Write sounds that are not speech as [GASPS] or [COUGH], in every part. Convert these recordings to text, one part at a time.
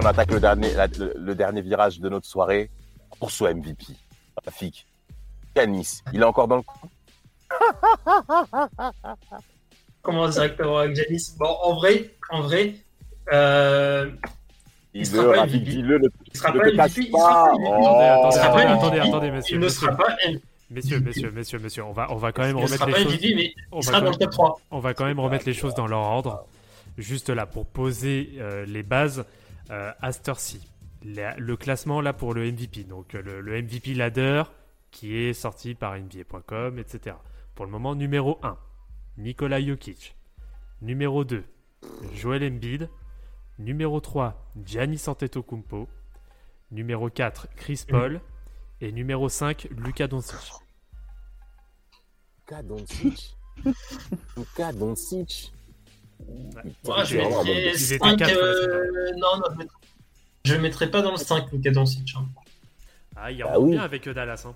Là on attaque le dernier, la- le, le dernier virage de notre soirée. Pour son MVP, Rafik. Canis, il est encore dans le coup? [LAUGHS] commence directement avec Janis. Bon, en vrai, en vrai, euh, Il Il sera pas MVP. il sera pas MVP. sera pas. MVP. Oh. Il sera pas Attendez, MVP. attendez, messieurs, Il ne sera messieurs. pas MVP. Messieurs, messieurs, messieurs, messieurs, on va, on va quand même remettre les choses. On va dans le même- top 3. On va quand même remettre les choses dans leur ordre. Juste là, pour poser euh, les bases euh, à cette heure-ci. Le classement là pour le MVP. Donc euh, le, le MVP ladder qui est sorti par NBA.com, etc. Pour le moment, numéro 1, Nikola Jokic. Numéro 2, Joel Embiid. Numéro 3, Giannis Antetokounmpo. Numéro 4, Chris Paul. Et numéro 5, Luka Doncic. Luka Doncic. [LAUGHS] Luka Doncic. Moi, je mettrais Ils étaient 5. quatre, euh, Non, non, je mettrais- je ne mettrais pas dans le 5, Luka Doncic. hein. Ah, il Bah rentre oui. bien avec Dallas. Hein.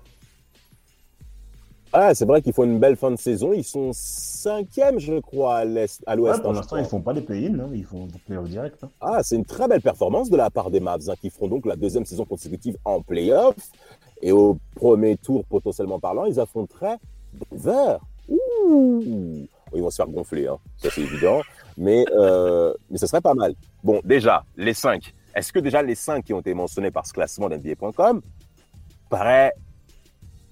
Ah, c'est vrai qu'ils font une belle fin de saison. Ils sont cinquième, je crois, à l'est, à l'ouest. Ouais, pour hein, je l'instant, ils font pas les play-in, hein, ils font des play-offs direct. hein. Ah, c'est une très belle performance de la part des Mavs, hein, qui feront donc la deuxième saison consécutive en playoff. Et au premier tour, potentiellement parlant, ils affronteraient Denver. Ouh Ils vont se faire gonfler, hein, ça c'est évident. Mais, euh, mais ce serait pas mal. Bon, déjà, les cinq. Est-ce que déjà les cinq qui ont été mentionnés par ce classement d'NBA.com paraît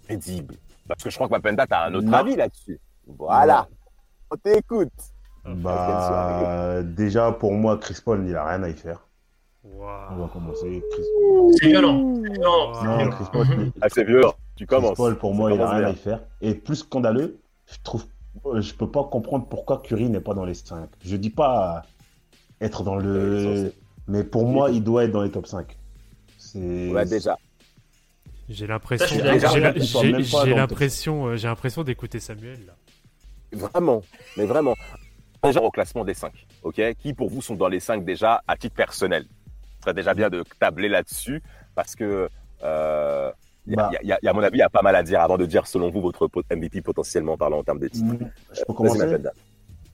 crédible? Parce que je crois que Mapenda, tu as un autre Non. avis là-dessus. Voilà. On t'écoute. Bah, déjà, pour moi, Chris Paul, il a rien à y faire. On Waouh. va commencer. Chris, C'est violent. C'est violent. Non, non, violent. Chris Paul. [LAUGHS] Ah, c'est vieux. Tu Chris commences. Paul, pour moi, il a commence rien bien. à y faire. Et plus scandaleux, je trouve, je peux pas comprendre pourquoi Curry n'est pas dans les 5. Je dis pas être dans le. Mais pour moi, il doit être dans les top 5. C'est. Ouais, déjà. J'ai l'impression, Ça, je suis j'ai- l'impression, euh, j'ai l'impression d'écouter Samuel là. Vraiment, mais vraiment. Déjà au classement des 5, ok? Qui pour vous sont dans les 5 déjà à titre personnel? Ce serait déjà bien de tabler là-dessus parce que, euh, il y a- Bah. y, a- il y a, à mon avis, il y a pas mal à dire avant de dire selon vous votre MVP potentiellement parlant en termes de titres. Je peux Vas-y, commencer.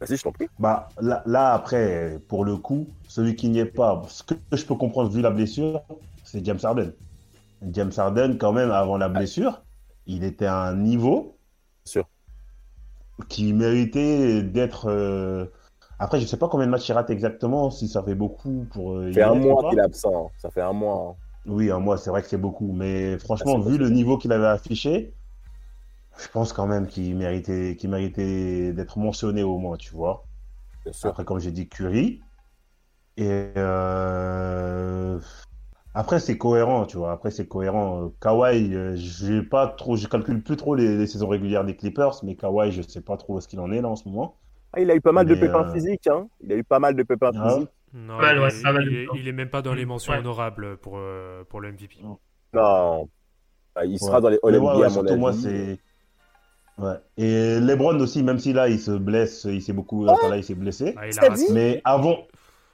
Vas-y, je t'en prie. Bah, là, là, après, pour le coup, celui qui n'y est pas, ce que je peux comprendre vu la blessure, c'est James Harden. James Harden, quand même, avant la blessure, il était à un niveau Sûr. qui méritait d'être. euh, Après, je sais pas combien de matchs il rate exactement, si ça fait beaucoup pour. euh, Ça fait un mois qu'il est absent. Ça fait un mois. hein. Oui, un mois, c'est vrai que c'est beaucoup. Mais franchement, Ah, c'est vu le niveau qu'il avait affiché, je pense quand même qu'il méritait, qu'il méritait d'être mentionné au moins, tu vois. Bien sûr. Après, comme j'ai dit, Curry. Et euh, après, c'est cohérent, tu vois. Après, c'est cohérent. Kawhi, euh, j'ai pas trop, je calcule plus trop les, les saisons régulières des Clippers, mais Kawhi, je sais pas trop est-ce qu'il en est là en ce moment. Ah, il a eu pas mal de pépins euh, physiques. Hein. Il a eu pas mal de pépins Ah. physiques. Non, Ouais, il, ouais, est, ça va il le est- temps. il est même pas dans les mentions Ouais. honorables pour, euh, pour le MVP. Non. Ah, Il sera Ouais. dans les Mais All ouais, NBA, ouais, à mon surtout avis. moi, c'est. Ouais. Et LeBron aussi, même si là, il se blesse, il s'est beaucoup. Enfin, là, il s'est blessé. Ah, il a Mais avant.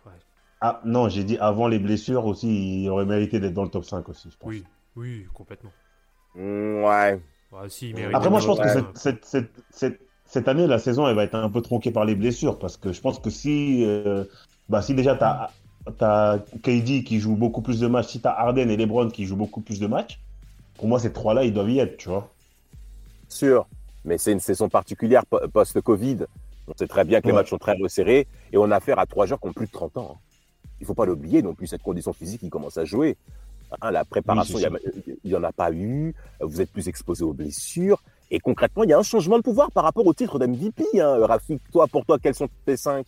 Ouais. Ah, non, j'ai dit avant les blessures aussi, il aurait mérité d'être dans le top 5 aussi, je pense. Oui, oui, complètement. Mm, ouais. Ah, si, il Après, moi, je pense que cette, cette, cette, cette année, la saison, elle va être un peu tronquée par les blessures. Parce que je pense que si, euh, bah, si déjà tu as, KD qui joue beaucoup plus de matchs, si tu as Harden et LeBron qui jouent beaucoup plus de matchs, pour moi, ces trois-là, ils doivent y être, tu vois. sûr, mais c'est une saison particulière po- post-Covid. On sait très bien que les matchs sont très resserrés et on a affaire à trois joueurs qui ont plus de 30 ans. Il faut pas l'oublier non plus, cette condition physique qui commence à jouer. Hein, la préparation, Oui, il n'y en a pas eu. Vous êtes plus exposé aux blessures. Et concrètement, il y a un changement de pouvoir par rapport au titre d'MVP. Hein. Rafik, toi, pour toi, quels sont tes cinq?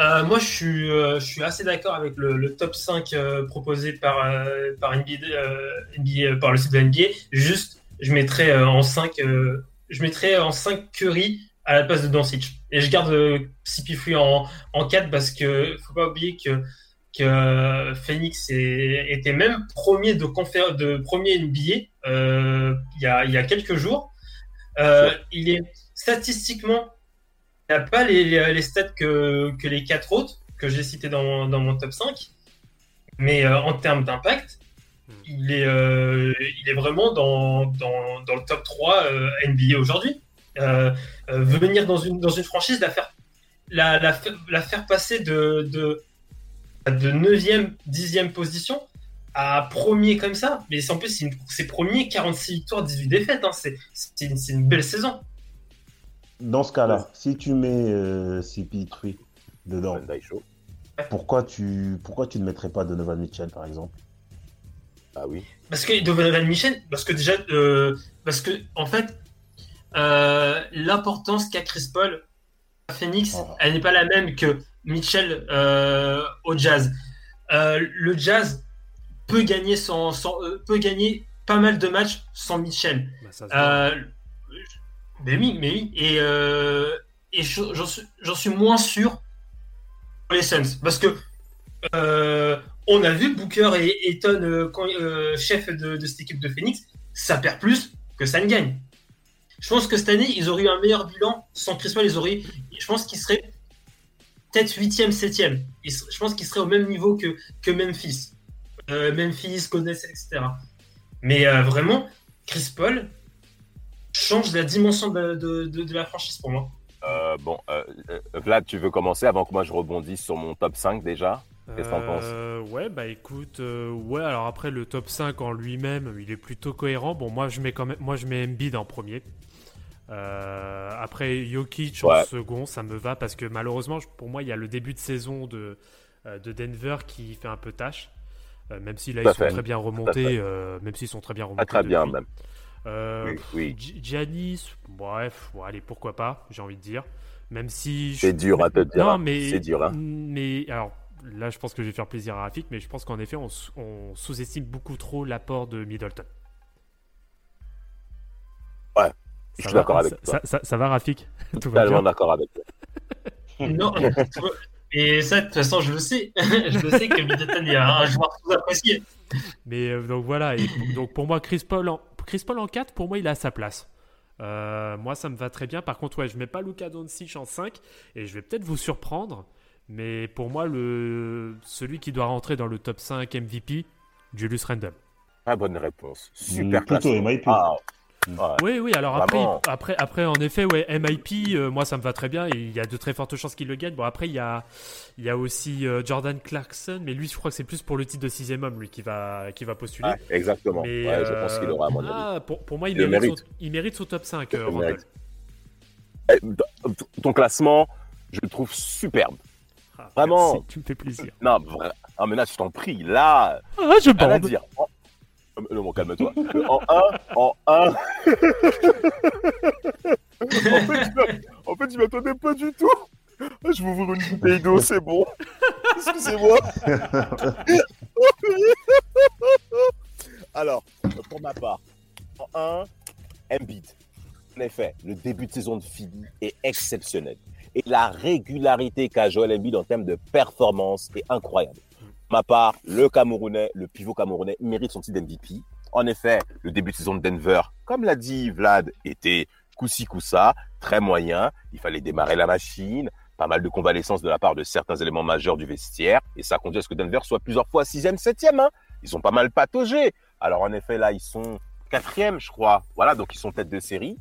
Euh, moi, je suis, euh, je suis assez d'accord avec le, le top 5 euh, proposé par, euh, par, NBA, euh, NBA, euh, par le site de NBA. Juste, je mettrais en 5, euh, je mettrais en 5 Curry, à la place de Doncic. Et je garde euh, CP3 en, en 4 parce que faut pas oublier que, que Phoenix est- était même premier de, confé- de premier NBA il, y a, il y a quelques jours. Il est statistiquement, n'a pas les, stats que, que les quatre autres que j'ai cités dans, mon- top 5. Mais euh, en termes d'impact, il est, euh, vraiment dans, dans, le top 3 euh, NBA aujourd'hui. Euh, venir dans une, franchise, la faire, la, la, fa- la faire passer de, de, de 9e, 10e position à premier comme ça. Mais en plus, c'est premier, 46 victoires, 18 défaites. hein. C'est une belle saison. Dans ce cas-là, si tu mets euh, CP3 dedans, pourquoi tu, pourquoi tu ne mettrais pas Donovan Mitchell, par exemple? Ah oui. Parce que Donovan Mitchell, parce que déjà, euh, parce que en fait, euh, l'importance qu'a Chris Paul à Phoenix, Oh. elle n'est pas la même que Mitchell euh, au Jazz. Euh, le Jazz peut gagner sans, sans- euh, peut gagner pas mal de matchs sans Mitchell. Bah, mais oui, mais oui. Et, euh, et je- j'en suis, suis moins sûr pour les Suns. Parce que euh, on a vu Booker et Eton, euh, chef de, cette équipe de Phoenix, ça perd plus que ça ne gagne. Je pense que cette année, ils auraient eu un meilleur bilan sans Chris Paul. Ils je pense qu'ils seraient peut-être 8e, 7e. Ils ser- Je pense qu'ils seraient au même niveau que, que Memphis. Memphis, State, etc. Mais vraiment, Chris Paul change la dimension de, de- de- de la franchise pour moi. Euh, bon, euh, euh, Vlad, tu veux commencer avant que moi je rebondisse sur mon top 5 déjà? Qu'est-ce que t'en penses? Euh, Ouais, bah écoute, euh, ouais, alors après le top 5 en lui-même, il est plutôt cohérent. Bon, moi je mets quand même, moi je mets Embiid en premier. Euh, après Jokic en Ouais. second, ça me va parce que malheureusement, pour moi, il y a le début de saison de, euh, de Denver qui fait un peu tâche. Euh, même si là ils sont fait. très bien remontés, euh, même s'ils sont très bien remontés. Ah, très bien depuis. même. Euh, Oui, oui. Gi- Giannis, bref, bon, allez, pourquoi pas, j'ai envie de dire. Même si. je- C'est dur à te dire. Non, hein. mais. C'est dur. Hein. Mais alors, là, je pense que je vais faire plaisir à Rafik, mais je pense qu'en effet, on, sous- on sous-estime beaucoup trop l'apport de Middleton. Ouais, Ça je suis va- d'accord avec ça, toi. ça, ça- ça va, Rafik? Tout Totalement d'accord avec toi. [LAUGHS] Non, et ça, de toute façon, je le sais. [LAUGHS] je le sais que Middleton est un, un joueur sous-apprécié. Mais euh, donc voilà, et donc pour moi, Chris Paul, en, Chris Paul en 4, pour moi, il a sa place. Euh, moi, ça me va très bien. Par contre, ouais, je mets pas Luka Doncic en 5, et je vais peut-être vous surprendre, mais pour moi, le, celui qui doit rentrer dans le top 5 MVP, Julius Randle. Très bonne réponse. Super Mm, plutôt. MIP. Ah. Ouais. Oui, oui, alors après, Vraiment. après, après, en effet, ouais, MIP, euh, moi, ça me va très bien, il y a de très fortes chances qu'il le gagne. Bon, après, il y a, il y a aussi euh, Jordan Clarkson, mais lui, je crois que c'est plus pour le titre de sixième homme, lui, qui va, qui va postuler. Ouais, exactement. Mais, ouais, je euh, pense qu'il aura à ah, pour, pour moi, il, mérite, mérite. Son, il mérite son top 5, Il euh, le Randle. mérite. Eh, Ton classement, je le trouve superbe. Ah, Vraiment. merci, tu me fais plaisir. Non, ah, mais là, je t'en prie, là, Ah, je bande. dire. En- Euh, Non, bon, calme-toi. En 1, en 1. en, fait, je- m'attendais pas du tout. Je vais ouvrir une bouteille d'eau, c'est bon. Excusez-moi. Alors, pour ma part, en 1, Embiid. En effet, le début de saison de Philly est exceptionnel. Et la régularité qu'a Joel Embiid en termes de performance est incroyable. Ma part, le Camerounais, le pivot camerounais mérite son titre d'MVP. En effet, le début de saison de Denver, comme l'a dit Vlad, était coup-ci coup-ça, très moyen. Il fallait démarrer la machine, pas mal de convalescence de la part de certains éléments majeurs du vestiaire. Et ça conduit à ce que Denver soit plusieurs fois sixième, septième. Hein. Ils ont pas mal pataugé. Alors en effet, là, ils sont quatrième, je crois. Voilà, donc ils sont tête de série.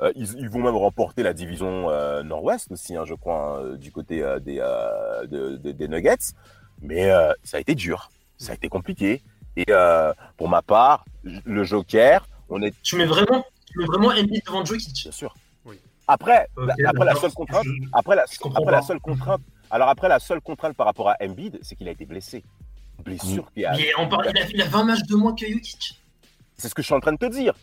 Euh, ils, vont même remporter la division euh, Nord-Ouest aussi, hein, je crois, hein, du côté euh, des, de- de- des Nuggets. Mais euh, ça a été dur, ça a été compliqué. Et euh, pour ma part, le Joker, on est Tu mets vraiment, tu mets vraiment Embiid devant Jokic. bien sûr. Oui. Après, la, après la seule contrainte, Je- après la, après la seule contrainte, alors après la seule contrainte par rapport à Embiid, c'est qu'il a été blessé. Blessure qui a, il, est- on parle- il a, il a 20 matchs de moins que Jokic. C'est ce que je suis en train de te dire.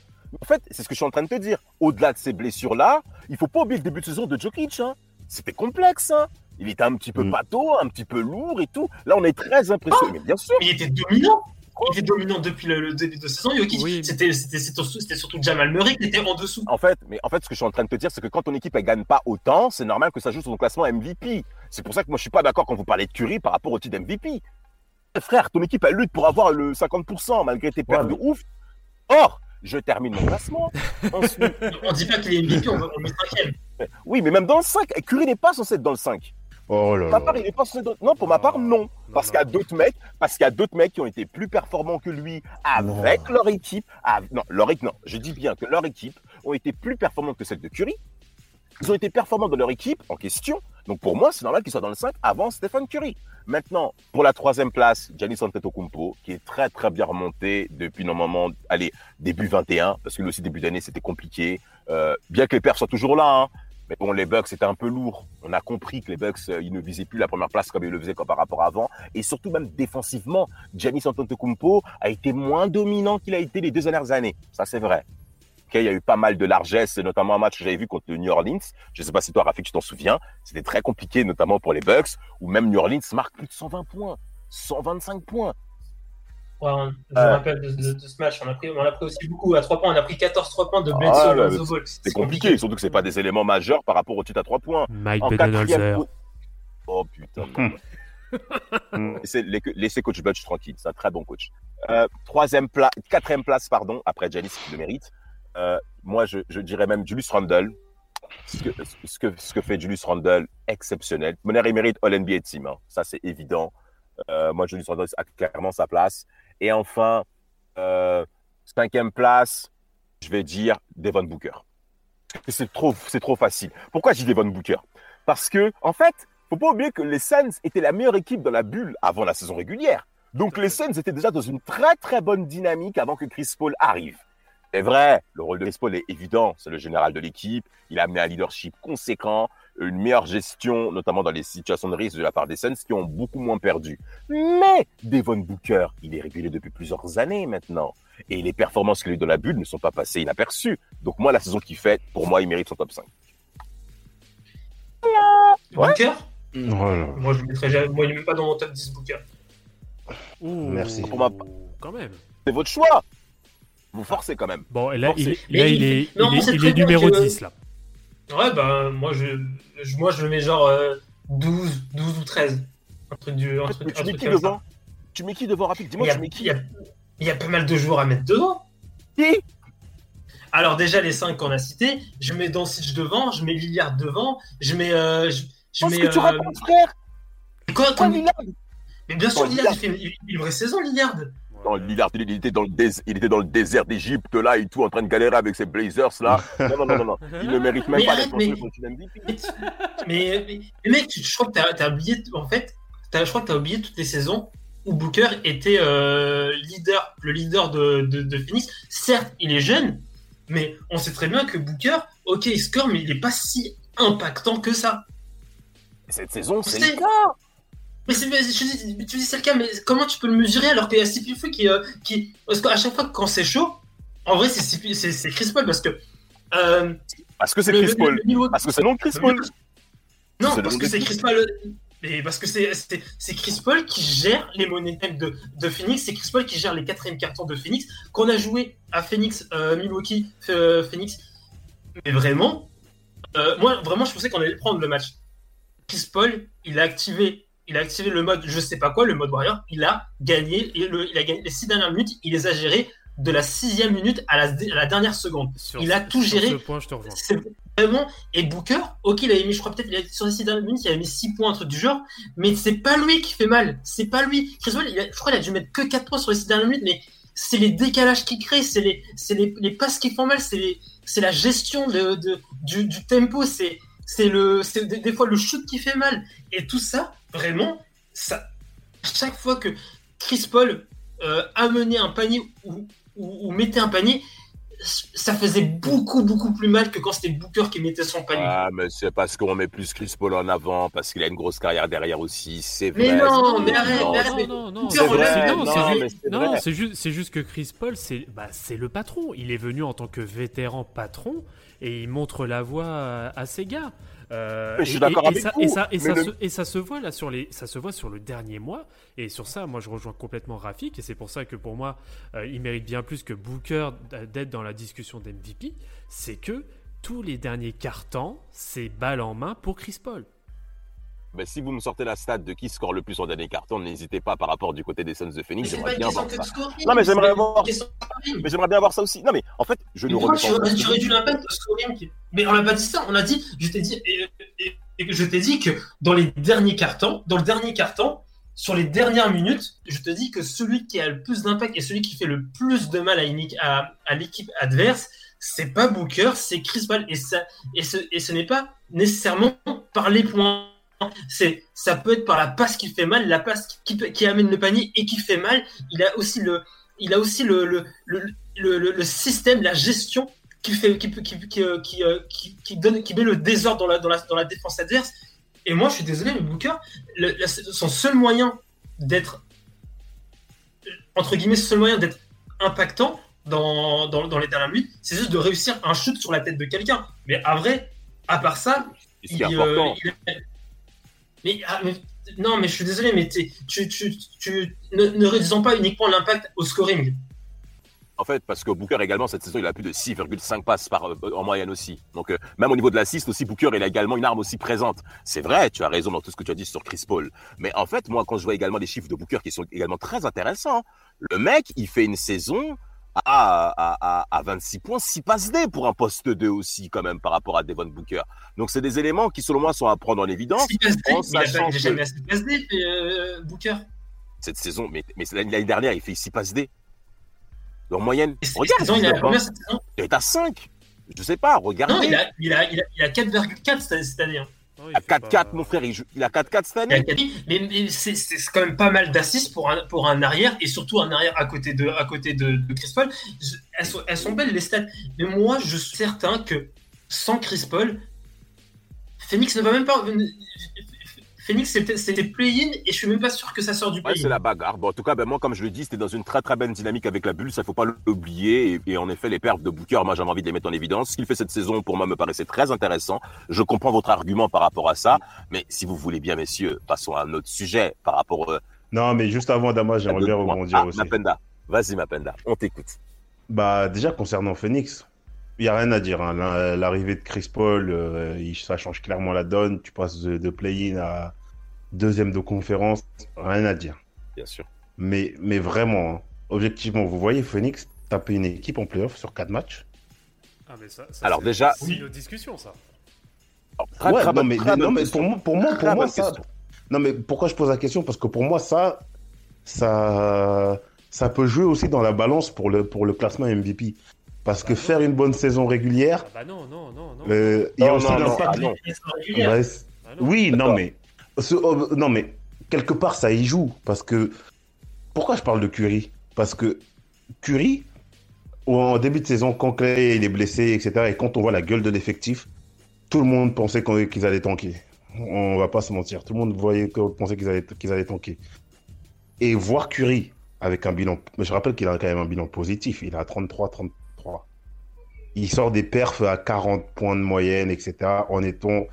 En fait, c'est ce que je suis en train de te dire. Au-delà de ces blessures-là, il faut pas oublier le début de saison de Jokic. hein. C'était complexe. hein. Il était un petit peu Mm. bateau, un petit peu lourd et tout. Là, on est très impressionné. Mais bien sûr. Mais il était dominant. il était dominant depuis le, le début de saison. Jokic, Oui. c'était surtout, Jamal Murray qui était en dessous. En fait, mais en fait, ce que je suis en train de te dire, c'est que quand ton équipe elle gagne pas autant, c'est normal que ça joue sur ton classement MVP. C'est pour ça que moi je suis pas d'accord quand vous parlez de Curry par rapport au titre MVP. Frère, ton équipe elle lutte pour avoir le 50% malgré tes pertes Ouais, de ouf. Or, je termine mon classement. [LAUGHS] Ensuite, On dit pas qu'il est MVP, on, on met cinquième. oui, mais même dans le 5, Curry n'est pas censé être dans le 5. Oh là là. part, il est pas Non, pour ma part, non. Parce qu'il y a d'autres mecs, parce qu'il y a d'autres mecs qui ont été plus performants que lui avec leur équipe. Non, leur équipe, non. Je dis bien que leur équipe ont été plus performantes que celle de Curry. Ils ont été performants dans leur équipe en question. Donc pour moi, c'est normal qu'ils soient dans le 5 avant Stephen Curry. Maintenant, pour la troisième place, Giannis Antetokounmpo, qui est très très bien remonté depuis normalement, allez, début 21, parce que lui aussi début d'année c'était compliqué. Euh, bien que les perfs soient toujours là, hein, mais bon, les Bucks c'était un peu lourd. On a compris que les Bucks, euh, ils ne visaient plus la première place comme ils le faisaient par rapport à avant. Et surtout même défensivement, Giannis Antetokounmpo a été moins dominant qu'il a été les deux dernières années. Ça c'est vrai. Ok, il y a eu pas mal de largesse, notamment un match que j'avais vu contre le New Orleans. Je ne sais pas si toi, Rafik, tu t'en souviens. C'était très compliqué, notamment pour les Bucks, où même New Orleans marque plus de 120 points, 125 points. Ouais, on- je Euh, me rappelle de, de- de ce match. On a, pris, on a pris aussi beaucoup à 3 points. On a pris 14 3 points de Ah, Bledsoe The Ball. C'est compliqué, surtout que c'est pas des éléments majeurs par rapport au titre à 3 points. Mike En Budenholzer. Oh putain. [LAUGHS] laissez, les- laissez coach Butch tranquille, c'est un très bon coach. Euh, troisième place, quatrième place, pardon, après Janis qui le mérite. Euh, moi, je, je dirais même Julius Randle. Ce que, ce, que, ce que fait Julius Randle, exceptionnel. Moner, il mérite All NBA Team, hein. ça c'est évident. Euh, moi, Julius Randle a clairement sa place. Et enfin, euh, cinquième place, je vais dire Devon Booker. C'est trop, c'est trop facile. Pourquoi je dis Devon Booker? Parce que, en fait, faut pas oublier que les Suns étaient la meilleure équipe dans la bulle avant la saison régulière. Donc les Suns étaient déjà dans une très très bonne dynamique avant que Chris Paul arrive. C'est vrai, le rôle de Chris Paul est évident, c'est le général de l'équipe, il a amené un leadership conséquent, une meilleure gestion, notamment dans les situations de risque de la part des Suns qui ont beaucoup moins perdu. Mais Devon Booker, il est régulier depuis plusieurs années maintenant. Et les performances qu'il a eues dans la bulle ne sont pas passées inaperçues. Donc moi, la saison qu'il fait, pour moi, il mérite son top 5. Ouais. Booker Oh là là. Moi, je le mettrais jamais. Moi, il n'est même pas dans mon top 10 Booker. Ouh, Merci. Pour ma- Quand même. C'est votre choix. Vous forcez quand même. Bon, et là, il, est- Mais là, il- il est, non, il est, c'est il très est bien numéro que- 10, là. Ouais, bah, moi, je, je- moi, je le mets genre euh, 12, 12 ou 13. Un truc du. Un truc, Mais tu un mets truc qui comme ça. devant Tu mets qui devant rapide? Dis-moi, tu mets il, qui y a, il y a pas mal de joueurs à mettre devant. Qui Alors, déjà, les 5 qu'on a cités, je mets Doncic devant, je mets Lillard devant, je mets. Euh, je, mets que tu euh, racontes, frère quoi, quoi Lillard? Mais bien sûr, Lillard, Lillard. il fait une, une vraie saison, Lillard. Il était dans le, dés- il était dans le désert d'Égypte, là, et tout, en train de galérer avec ses Blazers, là. Non, non, non, non, non. Il ne mérite même Mais pas d'être mais- MVP. Mais, mais, mec, je crois que t'as as oublié, en fait, t'as- je crois que t'as oublié toutes les saisons où Booker était euh, leader, le leader de, de, de Phoenix. Certes, il est jeune, mais on sait très bien que Booker, ok, il score, mais il est pas si impactant que ça. Cette saison, c'est. Mais tu dis c'est le cas, mais comment tu peux le mesurer alors qu'il y a qui, euh, qui, parce qu'à chaque fois quand c'est chaud, en vrai c'est Chris Paul parce que euh, Parce que c'est le- Chris Paul. Parce que c'est non Chris Paul. Non, parce que c'est Chris Paul. Mais parce que c'est Chris Paul qui gère les monnaies de, de Phoenix, c'est Chris Paul qui gère les quatrièmes cartons de Phoenix. Qu'on a joué à Phoenix, euh, Milwaukee, euh, Phoenix. Mais vraiment, euh, moi vraiment je pensais qu'on allait prendre le match. Chris Paul, il a activé, il a activé le mode, je sais pas quoi, le mode warrior. Il a gagné, le- il a gagné les six dernières minutes. Il les a gérées de la sixième minute à la, à la dernière seconde. Sur Il a tout sur géré. ce point, je te rejoins. C'est vraiment. Et Booker, ok, il avait mis, je crois peut-être, sur les six dernières minutes, il avait mis 6 points, un truc du genre, mais c'est pas lui qui fait mal. C'est pas lui. Chris Paul, il a- je crois qu'il a dû mettre que 4 points sur les 6 dernières minutes, mais c'est les décalages qu'il crée, c'est les, les, les passes qui font mal, c'est la gestion de, de- du, du tempo, c'est c'est le, c'est des, des fois le shoot qui fait mal. Et tout ça, vraiment, ça, chaque fois que Chris Paul euh, amenait un panier ou, ou, ou mettait un panier, ça faisait beaucoup, beaucoup plus mal que quand c'était Booker qui mettait son panier. Ah, mais c'est parce qu'on met plus Chris Paul en avant, parce qu'il a une grosse carrière derrière aussi, c'est vrai. Mais non, c'est- mais arrête, arrête. non, non, c'est non, non, non, c'est juste, c'est juste que Chris Paul, c'est, bah, c'est le patron. Il est venu en tant que vétéran patron et il montre la voie à, ses gars. Euh, Mais je suis et- d'accord et- et avec ça- vous, Et ça, et, mais ça le- se, et ça se voit là sur les, ça se voit sur le dernier mois. Et sur ça, moi, je rejoins complètement Rafik. Et c'est pour ça que pour moi, euh, il mérite bien plus que Booker d'être dans la discussion d'MVP. C'est que tous les derniers cartons, c'est balle en main pour Chris Paul. Ben, si vous me sortez la stat de qui score le plus en dernier carton, n'hésitez pas par rapport du côté des Suns de Phoenix. J'aimerais bien voir ça. scoring. Non, mais j'aimerais voir-. Mais j'aimerais bien voir ça aussi. Non, mais en fait, je ne remets pas tu réduis l'impact au scoring Mais on n'a pas dit ça. On a dit, je t'ai dit, et, et- et que je t'ai dit que dans les derniers cartons, dans le dernier carton, sur les dernières minutes, je te dis que celui qui a le plus d'impact et celui qui fait le plus de mal à, une- à- à l'équipe adverse, c'est pas Booker, c'est Chris Paul. Et, ça, et ce, et ce n'est pas nécessairement par les points. C'est, ça peut être par la passe qui fait mal, la passe qui, qui amène le panier et qui fait mal. Il a aussi le, il a aussi le, le, le, le, système, la gestion qui fait, qui, peut- qui, qui, euh, euh, qui, qui donne, qui met le désordre dans la, dans la, dans la défense adverse. Et moi, je suis désolé, mais Booker, le- la- son seul moyen d'être, entre guillemets, seul moyen d'être impactant dans, dans, dans les dernières minutes, c'est juste de réussir un shoot sur la tête de quelqu'un. Mais à vrai, à part ça, est il, euh, important. il- ah, mais- non, mais je suis désolé, mais tu, ne, réduisons pas uniquement l'impact au scoring. En fait, parce que Booker également, cette saison, il a plus de 6,5 passes par, euh, en moyenne aussi. Donc, euh, même au niveau de l'assist aussi, Booker, il a également une arme aussi présente. C'est vrai, tu as raison dans tout ce que tu as dit sur Chris Paul. Mais en fait, moi, quand je vois également des chiffres de Booker qui sont également très intéressants, le mec, il fait une saison à, à, à, à 26 points, 6 passes D pour un poste 2 aussi, quand même, par rapport à Devon Booker. Donc, c'est des éléments qui, selon moi, sont à prendre en évidence. Six passes D, il a passes D, euh, Booker. Cette saison, mais, mais l'année dernière, il fait 6 passes D. En moyenne. Et Regarde, saison, il a combien cette saison il est à 5. Je sais pas, regardez. Non, il a, il a, il a, il a 4,4 cette, cette année. hein. Non, il Il a fait 4-4, pas- mon frère. Il, joue- il a 4-4 cette année. 4, mais, mais c'est c'est quand même pas mal d'assists pour un, pour un arrière et surtout un arrière à côté de, à côté de, de Chris Paul. Je- elles, sont, elles sont belles les stats, mais moi je suis certain que sans Chris Paul, Phoenix ne va même pas. Phoenix c'était play-in et je suis même pas sûr que ça sort du Ouais, play-in. c'est la bagarre. Bon, en tout cas, ben, moi, comme je le dis, c'était dans une très très bonne dynamique avec la bulle. Ça, faut pas l'oublier. Et, et en effet, les pertes de Booker, moi, j'avais envie de les mettre en évidence. Ce qu'il fait cette saison, pour moi, me paraissait très intéressant. Je comprends votre argument par rapport à ça. Mais si vous voulez bien, messieurs, passons à un autre sujet par rapport euh, Non, mais juste avant, Dama, j'aimerais bien rebondir Ah, aussi. Mapenda. Vas-y, Mapenda. On t'écoute. Bah, déjà, concernant Phoenix, il n'y a rien à dire. hein. La- L'arrivée de Chris Paul, euh, ça change clairement la donne. Tu passes de, de play-in à deuxième de conférence, rien à dire. Bien sûr. Mais, mais vraiment, hein, objectivement, vous voyez Phoenix taper une équipe en playoff sur quatre matchs Ah, mais ça, ça, Alors, c'est- déjà- c'est une discussion, ça. Alors, très, Ouais, très non, bonne- mais, très non, mais pour moi, pour moi, pour Très moi bonne ça. question. Non, mais pourquoi je pose la question? Parce que pour moi, ça, ça, ça peut jouer aussi dans la balance pour le, pour le classement MVP. Parce que faire une bonne saison régulière, Ah bah non, non, non, non. euh, il y a aussi l'impact. ah Ah oui, non, mais, oh, non, mais quelque part, ça y joue. Parce que. Pourquoi je parle de Curry Parce que Curry, en début de saison, quand Clay il est blessé, etc., et quand on voit la gueule de l'effectif, tout le monde pensait qu'ils allaient tanker. On va pas se mentir. Tout le monde voyait, pensait qu'ils allaient, qu'ils allaient tanker. Et voir Curry avec un bilan. Je rappelle qu'il a quand même un bilan positif. Il a 33-33. Il sort des perfs à 40 points de moyenne, etc. En étant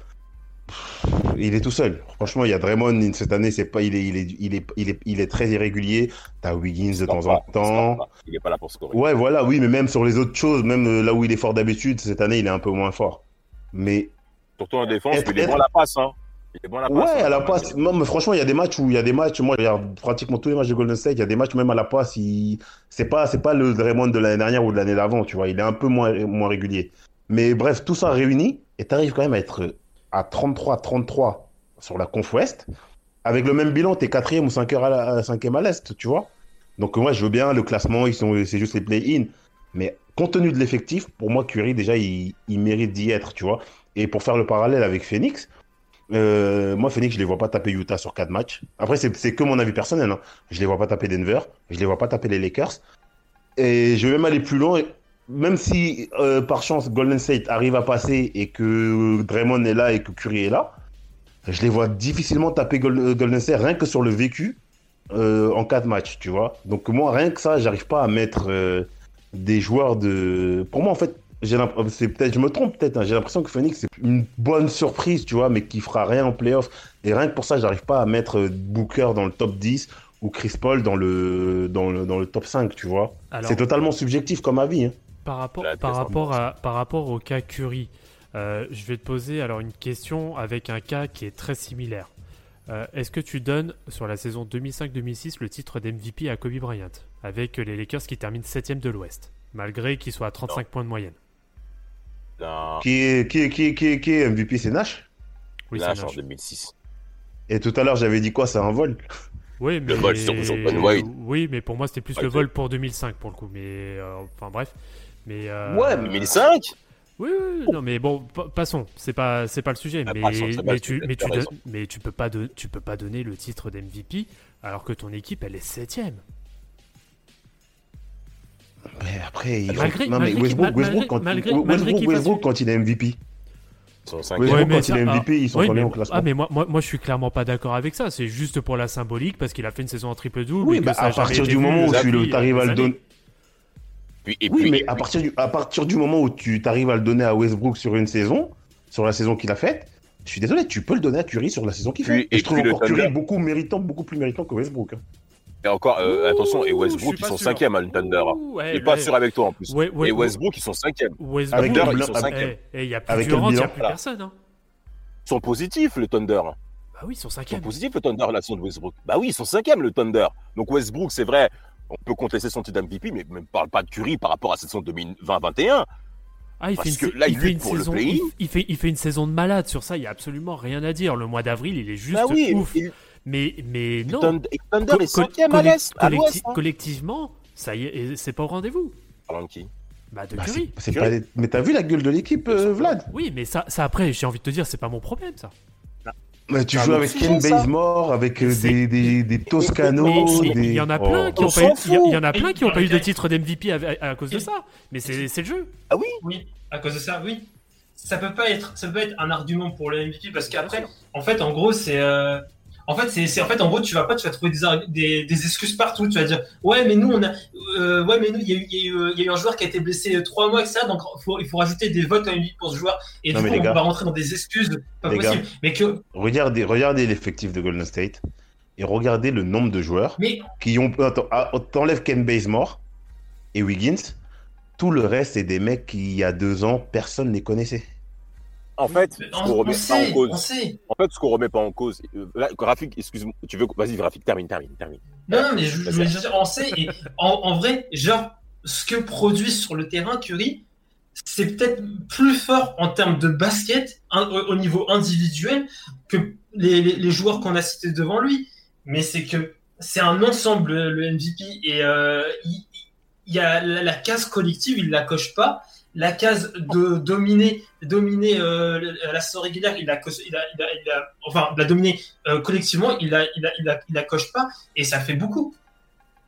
il est tout seul. Franchement, il y a Draymond cette année, c'est pas, il est, il est, il est, il est, il est très irrégulier. T'as Wiggins de temps en temps. Il n'est pas là pour scorer. Ouais, voilà, oui, mais même sur les autres choses, même euh, là où il est fort d'habitude, cette année, il est un peu moins fort. Mais Surtout en défense, Être- il est être- bon à la passe. Hein. Il est bon à la passe. ouais, hein. à la passe. Non, mais franchement, il y a des matchs où il y a des matchs. Moi, je regarde pratiquement tous les matchs de Golden State. Il y a des matchs où même à la passe, il... c'est pas, c'est pas le Draymond de l'année dernière ou de l'année d'avant. Tu vois, il est un peu moins, moins régulier. Mais bref, tout ça réuni, et t'arrives quand même à être à 33-33 sur la conf Ouest. Avec le même bilan, t'es quatrième ou cinquième à, à l'Est, tu vois. Donc moi, je veux bien le classement, c'est juste les play-in. Mais compte tenu de l'effectif, pour moi, Curry, déjà, il, mérite d'y être, tu vois. Et pour faire le parallèle avec Phoenix, euh, moi, Phoenix, je les vois pas taper Utah sur quatre matchs. Après, c'est que mon avis personnel. Hein. Je les vois pas taper Denver. Je les vois pas taper les Lakers. Et je vais même aller plus loin. Même si, euh, par chance, Golden State arrive à passer et que Draymond est là et que Curry est là, je les vois difficilement taper euh, Golden State rien que sur le vécu euh, en quatre matchs, tu vois. Donc moi, rien que ça, j'arrive pas à mettre euh, des joueurs de... Pour moi, en fait, j'ai c'est peut-être, je me trompe peut-être, hein, j'ai l'impression que Phoenix c'est une bonne surprise, tu vois, mais qui fera rien en playoff. Et rien que pour ça, j'arrive pas à mettre Booker dans le top 10 ou Chris Paul dans le, dans le, dans le top 5, tu vois. Alors, C'est totalement subjectif comme avis. hein. Par rapport, par rapport, à, par rapport au cas Curry, euh, je vais te poser alors une question avec un cas qui est très similaire. Euh, Est-ce que tu donnes sur la saison 2005-2006 le titre d'MVP à Kobe Bryant avec les Lakers qui terminent 7ème de l'Ouest, malgré qu'ils soient à 35 points de moyenne? Non, Qui est, qui est, qui est, qui est, qui est MVP, c'est Nash? Oui, Nash c'est en Nash. 2006. Et tout à l'heure, j'avais dit quoi? C'est un vol Oui, mais... vol sur Jordan White. Oui, mais pour moi, c'était plus le vol pour 2005 pour le coup. Mais euh, enfin bref. Mais euh, Ouais, mais 2005 Oui, oui, oui, non, mais bon, pa- passons. C'est pas, c'est pas le sujet. Ah, mais, tu, mais, t'as tu don- raison. mais tu peux pas, de- tu peux pas donner le titre d'MVP alors que ton équipe elle est septième. Mais après, il faut- Malgré- non, mais Westbrook, Westbrook, quand, malgré- Westbrook, quand il est MVP. Westbrook, Ouais, mais quand ça- il est MVP, ils sont Oui, combien mais, au classement ah, mais moi, moi, moi, je suis clairement pas d'accord avec ça. C'est juste pour la symbolique parce qu'il a fait une saison en triple double. Oui, bah, à partir du moment où tu arrives à le donner. Puis, et Oui, puis, mais et à puis- partir, du, à partir du moment où tu arrives à le donner à Westbrook sur une saison, sur la saison qu'il a faite, je suis désolé, tu peux le donner à Curry sur la saison qu'il fait. Et, et je trouve encore Curry Thunder. beaucoup méritant, beaucoup plus méritant que Westbrook. hein. et encore, euh, attention, et Westbrook, ils sont cinquième à le Thunder. hein. Ouh, ouais, suis pas sûr avec toi en plus. Ouais, ouais, et ouais. Westbrook, ils sont cinquième. Westbrook, Avec Thunder, ils sont cinquième. Eh, il y a plus Avec Durant, le il y a bilan, plus là. personne. Hein. Ils sont positifs, le Thunder. Bah oui, ils sont Ils sont cinquième. positifs, le Thunder, la saison de Westbrook. Bah oui, ils sont cinquième, le Thunder. Donc Westbrook, c'est vrai, on peut contester son titre d'MVP, mais ne parle pas de Curry par rapport à cette saison 2020-21. Ah, il Parce fait une, que là, il il fait lutte une pour le saison, il, il fait, il fait une saison de malade sur ça. Il y a absolument rien à dire. Le mois d'avril, il est juste Bah oui, ouf. Mais, mais non. Thunder, Co- est co- à l'Est, à collecti- hein. collectivement, ça y est, c'est pas au rendez-vous. Parlant de qui? Bah de Bah, Curry. c'est- c'est Curry. pas- Mais t'as vu la gueule de l'équipe, euh, Vlad? Oui, mais ça, ça après, j'ai envie de te dire, c'est pas mon problème, ça. Mais Tu C'est un joues avec Ken. Bazemore, avec euh, des, des, des Toscano, Mais il des... il y en a Oh. plein qui On ont pas eu, s'en il y a- il y en a fout. plein qui ont pas eu de titre d'MVP à, à- à cause de ça. Mais c'est c'est le jeu. Ah oui? Oui, à cause de ça, oui. Ça peut pas être, ça peut être un argument pour le MVP parce qu'après, en fait, en gros, c'est, euh, en fait, c'est, en fait, en gros, tu vas pas, tu vas trouver des, arg- des, des excuses partout. Tu vas dire, ouais, mais nous, on a, euh, ouais, mais nous, il y a eu, y euh, il y a eu un joueur qui a été blessé trois mois, etc. Donc, faut, il faut rajouter des votes à MVP pour ce joueur. Et Non, du coup, on gars. va rentrer dans des excuses pas possible. Mais que, Regardez, regardez l'effectif de Golden State et regardez le nombre de joueurs mais qui ont. Ah, t'enlèves Ken Bazemore et Wiggins. Tout le reste, c'est des mecs qui, il y a deux ans, personne ne les connaissait. En fait, ce on, qu'on on remet pas en sait, cause. sait. En fait, ce qu'on remet pas en cause. euh, Là, Rafik, excuse-moi, tu veux. Vas-y, Rafik, termine, termine, termine. Non, non, mais je, je voulais dire, on sait, et en, en vrai, genre, ce que produit sur le terrain Curry, c'est peut-être plus fort en termes de basket, au, au niveau individuel, que les, les- les joueurs qu'on a cités devant lui. Mais c'est que c'est un ensemble, le MVP, et euh, il, il y a la, la case collective, il la coche pas. La case de dominer, dominer euh, la saison régulière, il la, il a, il a, il a- enfin, la dominer euh, collectivement, il la, il, la, il, la, il la coche pas, et ça fait beaucoup.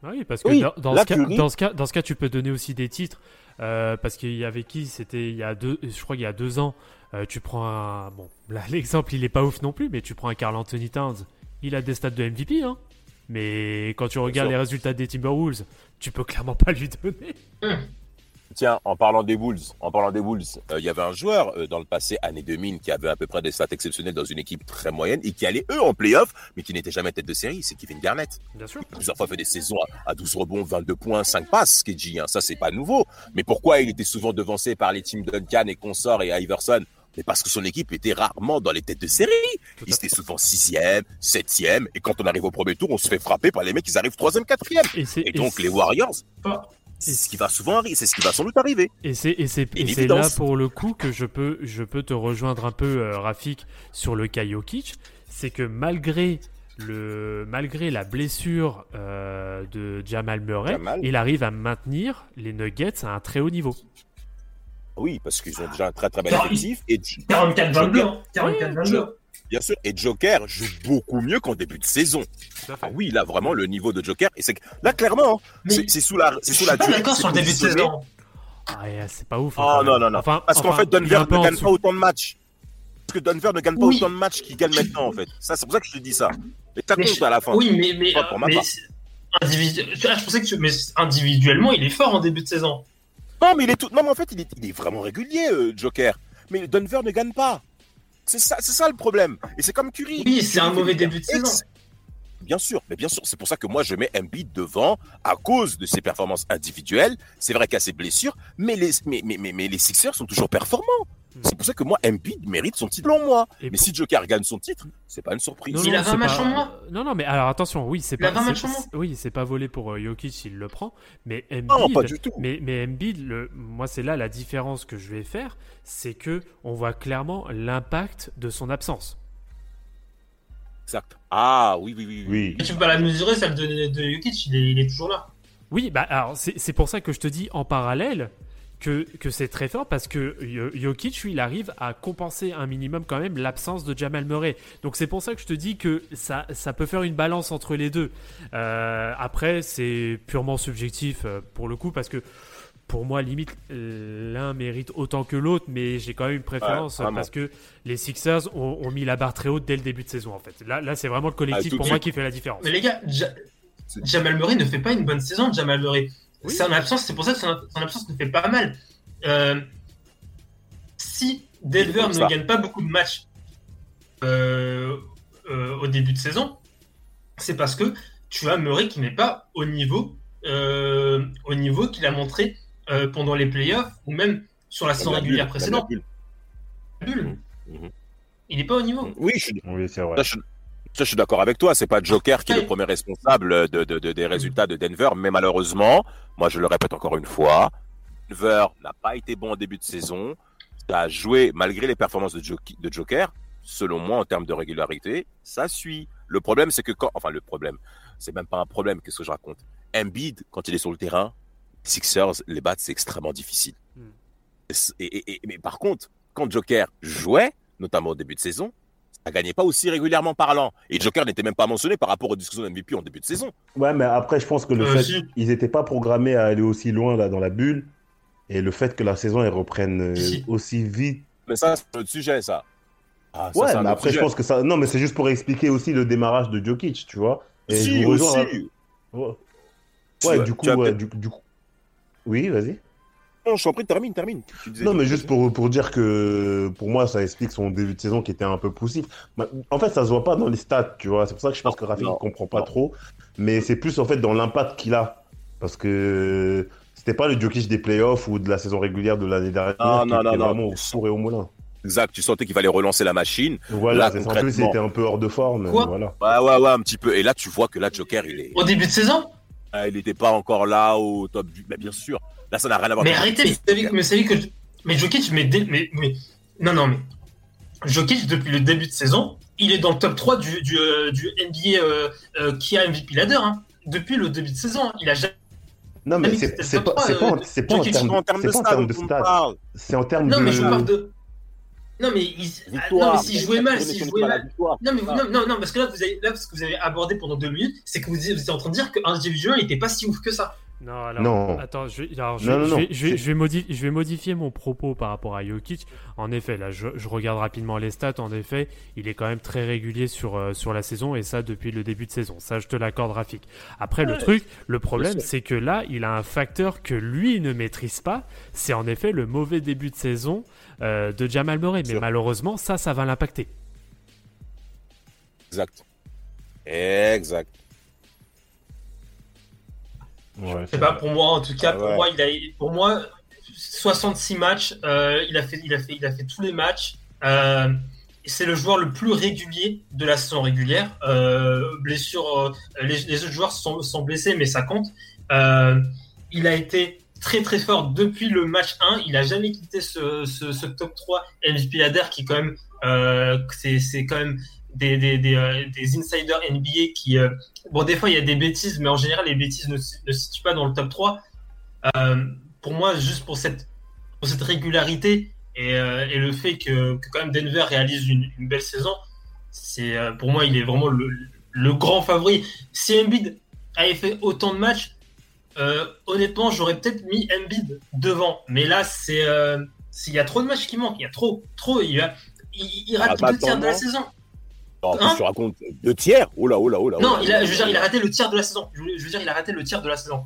Ah Oui, parce que Oui, dans, ce cas, dans, ce cas, dans ce cas, tu peux donner aussi des titres. euh, parce qu'il y avait qui C'était il y a deux, je crois qu'il y a deux ans. euh, tu prends un. Bon, là, [LAUGHS] l'exemple, il est pas ouf non plus, mais tu prends un Carl Anthony Towns. Il a des stats de MVP, hein. Mais quand tu regardes les résultats des Timberwolves, tu peux clairement pas lui donner. Tiens, en parlant des Bulls, en parlant des Bulls, euh, il y avait un joueur euh, dans le passé, année 2000, qui avait à peu près des stats exceptionnelles dans une équipe très moyenne et qui allait eux en playoff, mais qui n'était jamais tête de série. C'est Kevin Garnett. Bien sûr. Plusieurs fois fait des saisons à, à 12 rebonds, 22 points, 5 passes, KG. Hein. Ça, c'est pas nouveau. Mais pourquoi il était souvent devancé par les teams Duncan et consorts et Iverson? Mais parce que son équipe était rarement dans les têtes de série. Tout Il à était souvent sixième, septième, et quand on arrive au premier tour, on se fait frapper par les mecs qui arrivent troisième, quatrième. Et donc les Warriors, Pas- c'est ce qui va souvent arriver, c'est ce qui va sans doute arriver. Et c'est et c'est Une et c'est là pour le coup que je peux je peux te rejoindre un peu euh, Rafik sur le cas Jokic, c'est que malgré le malgré la blessure euh, de Jamal Murray, Jamal. il arrive à maintenir les Nuggets à un très haut niveau. Oui, parce qu'ils ont déjà un très très bel Ah, effectif. Et 44-22. hein. 44-22. Bien sûr, et Joker joue beaucoup mieux qu'en début de saison. Ah oui, là vraiment le niveau de Joker, et c'est que- là clairement, hein, c'est c'est sous la, je c'est suis sous la pas durée, d'accord sur le début de saison. Ah, c'est pas ouf. hein, Ah quand non non non. Enfin, Parce qu'en fait Denver ne gagne pas autant de matchs. Parce que Denver ne gagne pas Oui. autant de matchs qu'il gagne maintenant en fait. Ça c'est pour ça que je te dis ça. Et Mais compte je- à la fin. Oui, mais, mais, Pas pour ma mais part. c'est- individu- tu vois, je pensais que tu- mais individuellement, il est fort en début de saison. Non, mais il est tout. Non, mais en fait, il est, il est vraiment régulier, euh, Joker. Mais Denver ne gagne pas. C'est ça, c'est ça le problème. Et c'est comme Curry. Oui, c'est un mauvais début de saison. Bien sûr, mais bien sûr, c'est pour ça que moi je mets Embiid devant à cause de ses performances individuelles. C'est vrai qu'il y a ses blessures, mais les, mais, mais, mais, mais les Sixers sont toujours performants. Hmm. C'est pour ça que moi, Embiid mérite son titre en moi. Et mais pour- si Joker gagne son titre, c'est pas une surprise. Il a c'est 20 matchs pas- en moins. Non, non, mais alors attention, oui, c'est Il a pas. 20 matchs c'est- en moins. c'est- Oui, c'est pas volé pour euh, Jokic, il le prend. Mais Embiid, Non, pas du tout. Mais, mais Embiid, le, moi, c'est là la différence que je vais faire, c'est que on voit clairement l'impact de son absence. Exact. Ah oui, oui, oui. Oui. Tu peux pas la mesurer, celle de, de Jokic, il est, il est toujours là. Oui, bah alors c'est c'est pour ça que je te dis en parallèle que, que c'est très fort parce que Jokic, lui, il arrive à compenser un minimum quand même l'absence de Jamal Murray. Donc c'est pour ça que je te dis que ça, ça peut faire une balance entre les deux. Euh, après, c'est purement subjectif euh, pour le coup parce que pour moi, limite, l'un mérite autant que l'autre, mais j'ai quand même une préférence parce que les Sixers ont, ont mis la barre très haute dès le début de saison en fait. Là, là c'est vraiment le collectif Ah, pour moi qui fait la différence. Mais les gars, Ja- Jamal Murray ne fait pas une bonne saison, Jamal Murray. Oui. Son absence, c'est pour ça que son, son absence ne fait pas mal. Euh, si Denver ne ça. gagne pas beaucoup de matchs euh, euh, au début de saison, c'est parce que tu as Murray qui n'est pas au niveau, euh, au niveau qu'il a montré euh, pendant les playoffs ou même sur la saison régulière bulle, comme la précédente. bulle. Mhm. Il n'est pas au niveau. Oui, je suis, Oui, c'est vrai. ça, je, ça, je suis d'accord avec toi. C'est pas Joker qui est le premier responsable de, de- de- des résultats de Denver, mais malheureusement, moi je le répète encore une fois, Denver n'a pas été bon en début de saison. Ça a joué malgré les performances de Joker. Selon moi, en termes de régularité, ça suit. Le problème, c'est que quand, enfin le problème, c'est même pas un problème. Qu'est-ce que je raconte? Embiid, quand il est sur le terrain, Sixers les battre, c'est extrêmement difficile. Hmm. Et, et- et- mais par contre, quand Joker jouait, notamment au début de saison, ça gagnait pas aussi régulièrement parlant. Et Joker n'était même pas mentionné par rapport aux discussions de MVP en début de saison. Ouais, mais après, je pense que le Euh, fait si. ils n'étaient pas programmés à aller aussi loin là dans la bulle, et le fait que la saison elle reprenne euh, Si. aussi vite. Mais ça, c'est un autre sujet, ça. Ah, ça, Ouais, mais après, je pense que ça. Non, mais c'est juste pour expliquer aussi le démarrage de Jokic, tu vois. Et Si, je vous rejoins. aussi. Ouais, Tu Ouais, du coup, ouais, du coup. Oui, vas-y. Non, je t'en prie, termine, termine. Tu disais- Non, mais juste pour, pour dire que pour moi, ça explique son début de saison qui était un peu poussif. Ma- En fait, ça se voit pas dans les stats, tu vois. C'est pour ça que je pense que Rafik Non, ne comprend pas non. trop. Mais c'est plus en fait dans l'impact qu'il a. Parce que c'était pas le Jokic des playoffs ou de la saison régulière de l'année dernière Non, qui non, était non, non. vraiment au four et au moulin. Exact, tu sentais qu'il fallait relancer la machine. Voilà, Là, c'est ça. En plus, il concrètement. était un peu hors de forme. Quoi voilà. Ouais, ouais, ouais, un petit peu. Et là, tu vois que là, Joker, il est, Au début de saison? Ah, il n'était pas encore là au top du. Mais bien sûr. Là, ça n'a rien à voir. Mais avec- arrêtez, mais savez, mais savez que. Mais Jokic, mais, mais, mais- Non, non, mais. Jokic, depuis le début de saison, il est dans le top 3 du, du, euh, du NBA euh, euh, qui a MVP ladder. Hein. Depuis le début de saison, il a jamais. Non, mais Ah, mais c'est c'est pas, c'est pas, c'est pas en Jokic, termes de c'est pas en stats, termes de. C'est en termes Non, de. mais je parle de. Non, mais, il... ah, Victoire. non, mais s'il jouait mal, s'il jouait mal. Victoire. Non, mais vous- Ah. non, non, parce que là, vous avez, là, ce que vous avez abordé pendant deux minutes, c'est que vous, vous êtes en train de dire qu'individuellement, il n'était pas si ouf que ça. Non, alors, Non. attends, je, vais- alors, je, Non, vais- non, je non, vais, je vais- c'est- je vais modi- je vais modifier mon propos par rapport à Jokic. En effet, là, je, je regarde rapidement les stats. En effet, il est quand même très régulier sur, euh, sur la saison et ça depuis le début de saison. Ça, je te l'accorde, Rafik. Après, le truc, le problème, c'est que là, il a un facteur que lui ne maîtrise pas. C'est en effet le mauvais début de saison euh, de Jamal Murray. Mais Sûr. malheureusement, ça, ça va l'impacter. Exact. Exact. Ouais, Je sais pas, pour moi, en tout cas, Ah pour ouais. moi, il a, pour moi, 66 matchs, euh, il a fait, il a fait, il a fait tous les matchs. Euh, c'est le joueur le plus régulier de la saison régulière. Euh, blessure, euh, les, les autres joueurs sont, sont blessés, mais ça compte. Euh, il a été très très fort depuis le match 1. Il a jamais quitté ce, ce, ce top 3 MVP ladder qui quand même, euh, c'est, c'est quand même des, des, des, euh, des insiders NBA qui, euh, bon, des fois il y a des bêtises, mais en général les bêtises ne, se- ne se situent pas dans le top 3. Euh, pour moi, juste pour cette, pour cette régularité et, et le fait que, que quand même Denver réalise une, une belle saison, c'est pour moi il est vraiment le, le grand favori. Si Embiid avait fait autant de matchs, honnêtement j'aurais peut-être mis Embiid devant. Mais là c'est il y a trop de matchs qui manquent, il y a trop, trop. Il, il, il rate Ah, bah, deux tiers de la saison. Non, en plus, Hein tu racontes deux tiers. Oh là, oh là, oh là. oh Non, là, il a, oh je veux dire, il a oh raté le tiers de la saison. Je veux, dire, il a raté le tiers de la saison.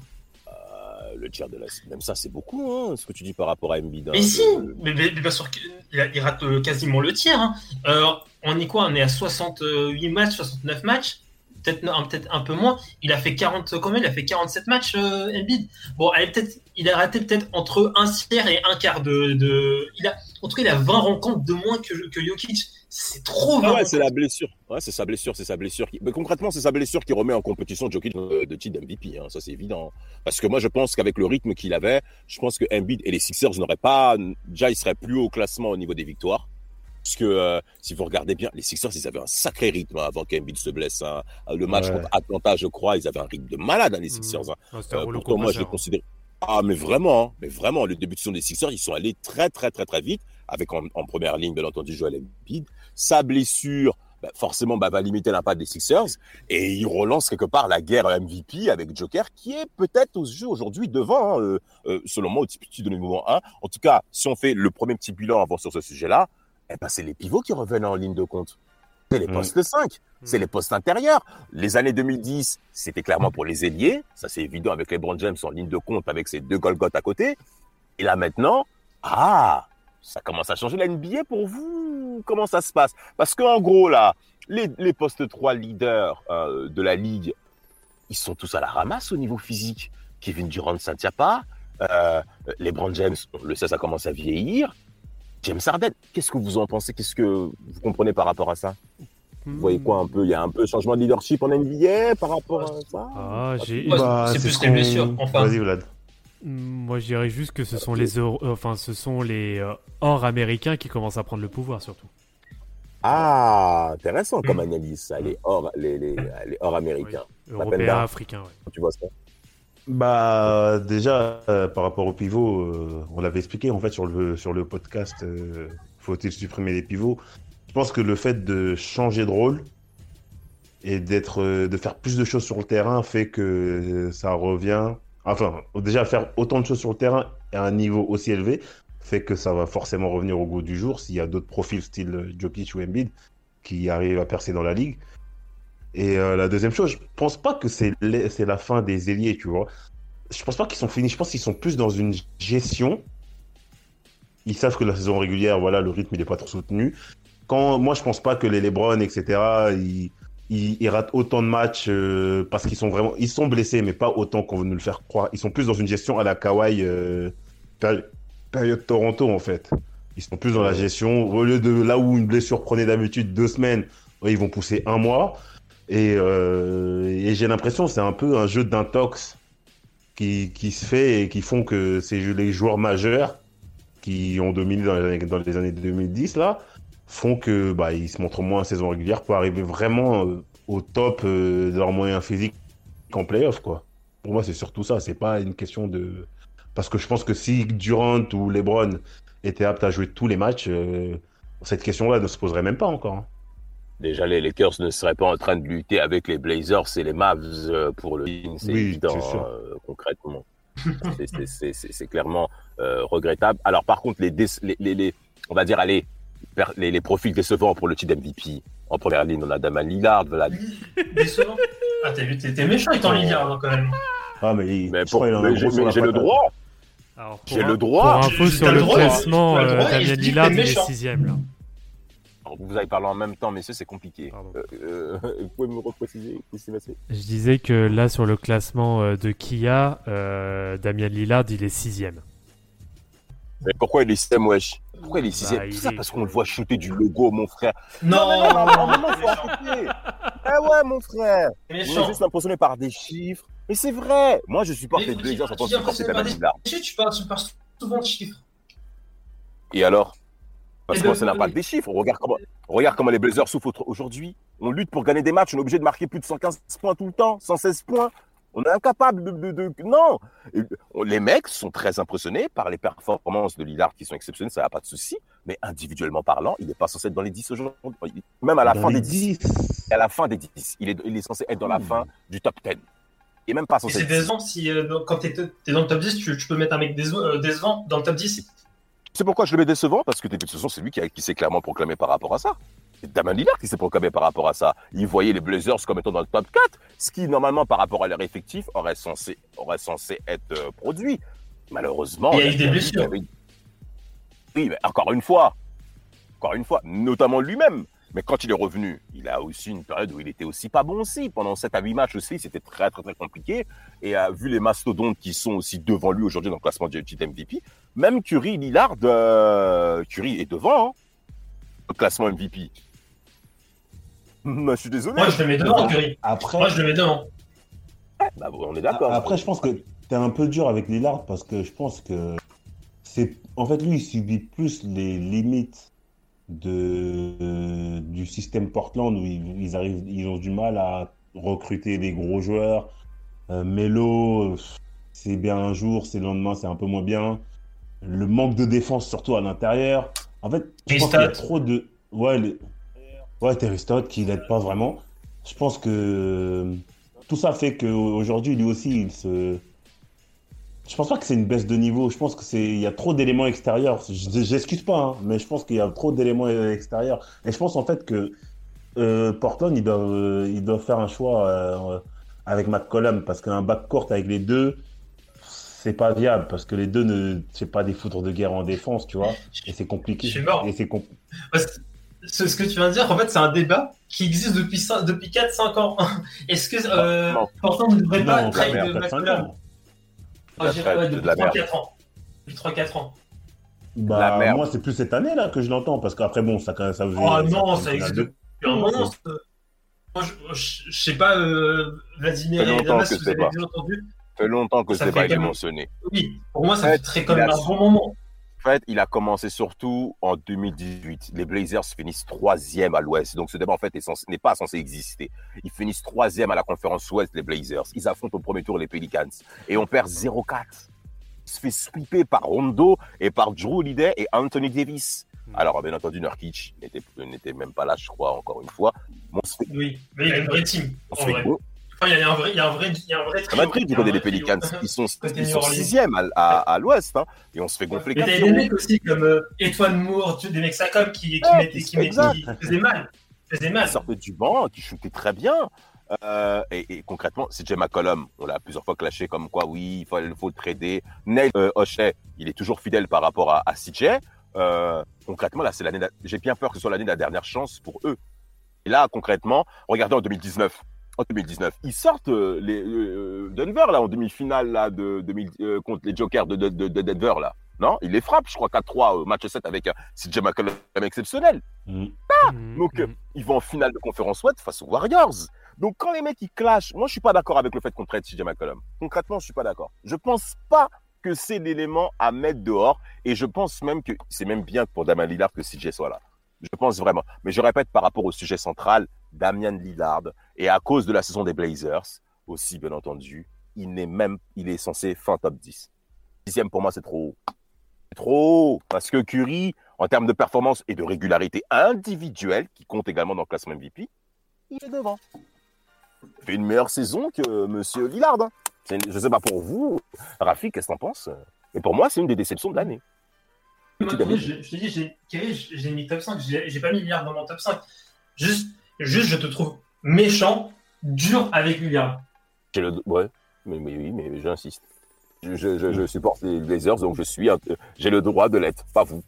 Euh, le tiers de la Même ça, c'est beaucoup, hein, ce que tu dis par rapport à Embiid. hein, Mais si, mais, mais- mais bien sûr il rate euh, quasiment le tiers. hein. Euh, on est quoi? On est à 68 matchs, 69 matchs? Peut-être non, peut-être un peu moins. Il a fait 40, combien? Il a fait 47 matchs, euh, Embiid. Bon, allez, peut-être, il a raté peut-être entre un tiers et un quart de. de- il a, en tout cas, il a 20 rencontres de moins que, que Jokic. C'est trop 20 Ah ouais, c'est la blessure. Ouais, c'est sa blessure, c'est sa blessure. Qui... Mais concrètement, c'est sa blessure qui remet en compétition Jokic euh, de titre MVP. Hein, ça, c'est évident. Parce que moi, je pense qu'avec le rythme qu'il avait, je pense que Embiid et les Sixers n'auraient pas. Déjà, ils seraient plus haut au classement au niveau des victoires. Parce que euh, si vous regardez bien, les Sixers, ils avaient un sacré rythme hein, avant qu'Embiid se blesse. hein. Le match Ouais. contre Atlanta, je crois, ils avaient un rythme de malade, hein, les Sixers. hein. Un Euh, pourtant, moi, je les considère. Ah, mais vraiment, mais vraiment, le début de saison des Sixers, ils sont allés très, très, très, très vite, avec en, première ligne, bien entendu, Joel Embiid. Sa blessure, bah, forcément, bah, va limiter l'impact des Sixers, et il relance quelque part la guerre MVP avec Joker, qui est peut-être aujourd'hui devant, hein, euh, euh, selon moi, au petit de numéro 1. En tout cas, si on fait le premier petit bilan avant sur ce sujet-là, eh ben, c'est les pivots qui reviennent en ligne de compte. C'est les Mm. postes 5, c'est Mm. les postes intérieurs. Les années 2010, c'était clairement pour les ailiers. Ça, c'est évident avec les LeBron James en ligne de compte avec ses deux Golgoth à côté. Et là, maintenant, ah, ça commence à changer la NBA pour vous. Comment ça se passe? Parce qu'en gros, là, les, les postes 3 leaders euh, de la ligue, ils sont tous à la ramasse au niveau physique. Kevin Durant, ne tient pas. Euh, LeBron James, on le sait, ça commence à vieillir. James Harden, qu'est-ce que vous en pensez? Qu'est-ce que vous comprenez par rapport à ça? Vous voyez quoi un peu? Il y a un peu changement de leadership en NBA par rapport à ça? Ah, j'ai. Ouais, Bah, c'est plus ce les blessures, enfin. Vas-y, Vlad. Moi, je dirais juste que ce sont les, Euro- euh, enfin, ce sont les euh, hors américains qui commencent à prendre le pouvoir, surtout. Ah, intéressant comme Mm. analyse, ça, les hors, les, les, les hors américains. Européens, d'art. africains, ouais. Tu vois ça Bah déjà euh, par rapport au pivot, euh, on l'avait expliqué en fait sur le sur le podcast. euh, Faut-il supprimer les pivots? Je pense que le fait de changer de rôle et d'être de faire plus de choses sur le terrain fait que ça revient. Enfin, déjà faire autant de choses sur le terrain à un niveau aussi élevé fait que ça va forcément revenir au goût du jour s'il y a d'autres profils style Jokic ou Embiid qui arrivent à percer dans la ligue. Et euh, la deuxième chose, je pense pas que c'est la fin des ailiers, tu vois. Je pense pas qu'ils sont finis. Je pense qu'ils sont plus dans une gestion. Ils savent que la saison régulière, voilà, le rythme il est pas trop soutenu. Quand moi, je pense pas que les LeBron, etc. Ils, ils, ils ratent autant de matchs euh, parce qu'ils sont vraiment, ils sont blessés, mais pas autant qu'on veut nous le faire croire. Ils sont plus dans une gestion à la Kawhi euh, péri- période Toronto en fait. Ils sont plus dans la gestion. Au lieu de là où une blessure prenait d'habitude deux semaines, ils vont pousser un mois. Et, euh, et j'ai l'impression que c'est un peu un jeu d'intox qui, se fait et qui font que c'est les joueurs majeurs qui ont dominé dans les, années- dans les années 2010 là font que bah, ils se montrent moins en saison régulière pour arriver vraiment euh, au top euh, de leurs moyens physiques en playoff quoi. Pour moi c'est surtout ça, c'est pas une question de parce que je pense que si Durant ou LeBron étaient aptes à jouer tous les matchs, cette question-là ne se poserait même pas encore. hein. Déjà, les Lakers ne seraient pas en train de lutter avec les Blazers et les Mavs euh, pour le win, c'est Oui, évident, c'est sûr. euh, concrètement. [LAUGHS] C'est- clairement euh, regrettable. Alors, par contre, les, les, les, les- on va dire, allez, les, les profils décevants pour le titre MVP. En première ligne, on a Damon Lillard, Vlad. [LAUGHS] Décevant. Ah, t'as vu, t'es méchant ton Lillard, hein, quand même. Ah mais, il- Mais j'ai le droit. J'ai le droit. Pour info, J'ai- sur le classement, Damien Lillard, il est sixième, là. Vous avez parlé en même temps, messieurs, c'est compliqué. Euh, euh, [LAUGHS] vous pouvez me repréciser qu'est-ce qui s'est passé? Je disais que là, sur le classement euh, de Kia, euh, Damien Lillard, il est sixième. Mais pourquoi il est sixième, wesh? Pourquoi il est sixième? Bah, Tout il ça est- parce qu'on le voit shooter du logo, mon frère. Non, non, non, non, non, non, faut arrêter. [LAUGHS] Eh ouais, mon frère. On est juste impressionné par des chiffres. Mais c'est vrai. Moi, je supporte les Blazers, je Damon des Lillard. chiffres, tu parles, tu parles souvent de chiffres. Et alors? Parce que c'est l'impact oui. des chiffres. Regarde comment, regarde comment les Blazers souffrent aujourd'hui. On lutte pour gagner des matchs. On est obligé de marquer plus de 115 points tout le temps, 116 points. On est incapable de. de- de- Non Et on- Les mecs sont très impressionnés par les performances de Lillard qui sont exceptionnelles, ça n'a pas de souci. Mais individuellement parlant, il n'est pas censé être dans les 10 aujourd'hui. Même à la Dans fin des 10. 10. À la fin des 10. Il est, il est censé être dans la fin du top 10. Il n'est même pas Et censé c'est décevant si euh, quand t'es t'es dans le top 10, tu, tu peux mettre un mec euh, décevant dans le top 10. C'est pourquoi je le mets décevant, parce que de saison, c'est lui qui, qui s'est clairement proclamé par rapport à ça. C'est Damon Lillard qui s'est proclamé par rapport à ça. Il voyait les Blazers comme étant dans le top 4, ce qui, normalement, par rapport à leur effectif, aurait censé, aurait censé être euh, produit. Malheureusement. Il y a eu des blessures. avait- Oui, mais encore une fois, encore une fois, notamment lui-même. Mais quand il est revenu, il a aussi une période où il était aussi pas bon aussi. Pendant 7 à 8 matchs aussi, c'était très très très compliqué. Et euh, vu les mastodontes qui sont aussi devant lui aujourd'hui dans le classement du du MVP, même Curry, Lillard, euh, Curry est devant hein, au classement MVP. Moi, [LAUGHS] je suis désolé. Moi, je le mets devant, Curry. Après, Moi, je le mets devant. Bah, on est d'accord. Après, je pense que t'es un peu dur avec Lillard parce que je pense que c'est. En fait, lui, il subit plus les limites de, du système Portland où ils, ils arrivent, ils ont du mal à recruter des gros joueurs. Euh, Melo, c'est bien un jour, c'est le lendemain, c'est un peu moins bien. Le manque de défense, surtout à l'intérieur. En fait, je pense qu'il y a trop de. Ouais, les... ouais Terry Stott qui l'aide pas vraiment. Je pense que tout ça fait qu'aujourd'hui, lui aussi, il se. Je pense pas que c'est une baisse de niveau. Je pense que c'est il y a trop d'éléments extérieurs. Je- J'excuse pas, hein, mais je pense qu'il y a trop d'éléments euh, extérieurs. Et je pense en fait que euh, Portland, ils doivent, euh, ils doivent faire un choix euh, avec McCollum parce qu'un backcourt avec les deux, c'est pas viable parce que les deux ne, c'est pas des foudres de guerre en défense, tu vois. Et c'est compliqué. Je suis mort. Et c'est com- Parce que ce, ce que tu viens de dire, en fait, c'est un débat qui existe depuis, depuis 4-5 ans. [LAUGHS] Est-ce que euh. Portland ne devrait pas Non, pas cinq McCollum? Ah, j'ai- ouais, depuis de la merde. 3-4 ans. Depuis 3-4 ans. Bah, La merde. moi, c'est plus cette année là que je l'entends parce qu'après, bon, ça, ça faisait. Oh non, ça existe depuis un moment. ça. Moi, je, je, je sais pas, euh, Vladimir Ça fait et longtemps Damas, que si vous c'est avez pas. déjà entendu. Ça fait longtemps que Ça c'est pas été quand même- mentionné. Oui, pour moi, ça fait très quand même un bon moment. En fait, il a commencé surtout en 2018. Les Blazers finissent troisième à l'Ouest. Donc, ce débat, en fait, n'est pas censé exister. Ils finissent troisième à la conférence Ouest, les Blazers. Ils affrontent au premier tour les Pelicans. Et on perd 0-4. Il se fait sweeper par Rondo et par Drew Holiday et Anthony Davis. Hmm. Alors, bien entendu, Nurkic n'était même pas là, je crois, encore une fois. Mais on se fait, Oui, mais il a une vraie team. on se fait il y a un vrai, il y a un vrai, il y a un vrai trio. vrai trio. Pelicans. Ils sont, [LAUGHS] ils sont sixième à, à, à l'Ouest. hein. et on se fait gonfler Mais t'avais 4 des mecs aussi comme euh, Étoile Moore, des mecs ça comme qui, qui, Ouais, mettaient, qui, mettaient- qui faisaient mal. Faisaient mal. qui sortait du banc, qui shootait très bien. Euh, et, et concrètement, CJ McCollum, on l'a plusieurs fois clashé comme quoi, oui, il faut, il faut le trader. Neil euh, il est toujours fidèle par rapport à, à CJ. Euh, concrètement, là, c'est l'année. J'ai bien peur que ce soit l'année de la dernière chance pour eux. Et là, concrètement, regardez en 2019. En 2019, ils sortent euh, les euh, Denver là en demi-finale là de 2000 euh, contre les Jokers de, de, de, de Denver là. Non, ils les frappent, je crois 4-3 au match 7 avec un CJ McCollum exceptionnel Mm. Mhm, donc, euh, mhm. ils vont en finale de conférence Ouest face aux Warriors. Donc, quand les mecs ils clashent, moi je suis pas d'accord avec le fait qu'on traite CJ McCollum. Concrètement, je suis pas d'accord. Je pense pas que c'est l'élément à mettre dehors. Et je pense même que c'est même bien pour Damian Lillard que CJ soit là. Je pense vraiment. Mais je répète par rapport au sujet central, Damian Lillard, et à cause de la saison des Blazers, aussi bien entendu, il n'est même, il est censé fin top 10. Dixième pour moi, c'est trop haut. Trop haut. Parce que Curry, en termes de performance et de régularité individuelle, qui compte également dans le classement MVP, il est devant. Il fait une meilleure saison que Monsieur Lillard. hein. Une- Je ne sais pas pour vous, Rafi, qu'est-ce que t'en penses? Mais pour moi, c'est une des déceptions de l'année. Je, je te dis, j'ai mis top 5, j'ai j'ai pas mis Lillard dans mon top 5. Juste, juste, je te trouve méchant, dur avec. J'ai le... Ouais, mais, mais oui, mais j'insiste. Je, je, je, je supporte les Blazers, donc je suis, un- j'ai le droit de l'être, pas vous.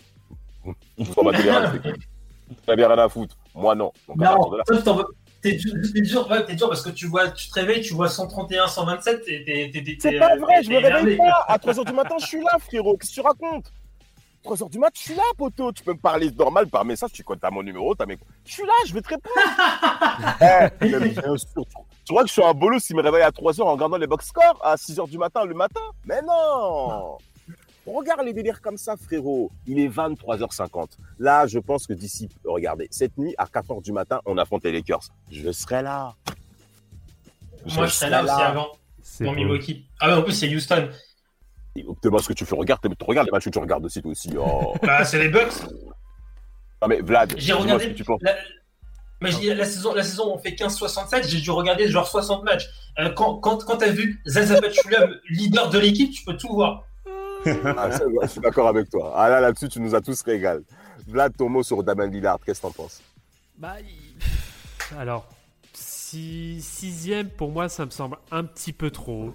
[LAUGHS] Vous en avez rien à foutre. Moi, non. Donc, Non, toi, t'es dur, t'es dur, ouais, t'es dur parce que tu vois, tu te réveilles, tu vois 131, 127, t'es, t'es, t'es, t'es- C'est pas vrai, t'es je me réveille pas. À 3h du matin, je suis là, frérot. Qu'est-ce que tu racontes? 3h du matin, je suis là, poteau. Tu peux me parler normal par message. Tu connais, t'as mon numéro, t'as mes. Je suis là, je vais te répondre. [LAUGHS] Eh, mais bien sûr. Tu, crois que je suis un bolos s'il me réveille à 3h en regardant les box scores à 6h du matin le matin Mais non Regarde les délires comme ça, frérot. Il est 23h50. Là, je pense que d'ici, regardez, cette nuit, à 4h du matin, on affronte les Lakers. Je serai là. Moi, je serais là aussi avant, C'est dans. Milwaukee. Ah, mais en plus, c'est Houston. Demande ce que tu fais. Regarde, regarde les matchs que tu regardes aussi, toi aussi. Oh. [LAUGHS] Bah, c'est les Bucks. Non mais Vlad, J'ai regardé ce que tu penses. La, mais la saison, la saison, on fait 15-67, j'ai dû regarder genre 60 matchs. Euh, quand quand, quand t'as vu Zaza Pachulia, [LAUGHS] leader de l'équipe, tu peux tout voir. Ah, ça, je suis d'accord avec toi. Ah là, là-dessus, tu nous as tous régal. Vlad, ton mot sur Damien Lillard, qu'est-ce que t'en penses? Bah, il- alors, si... sixième, pour moi, ça me semble un petit peu trop haut.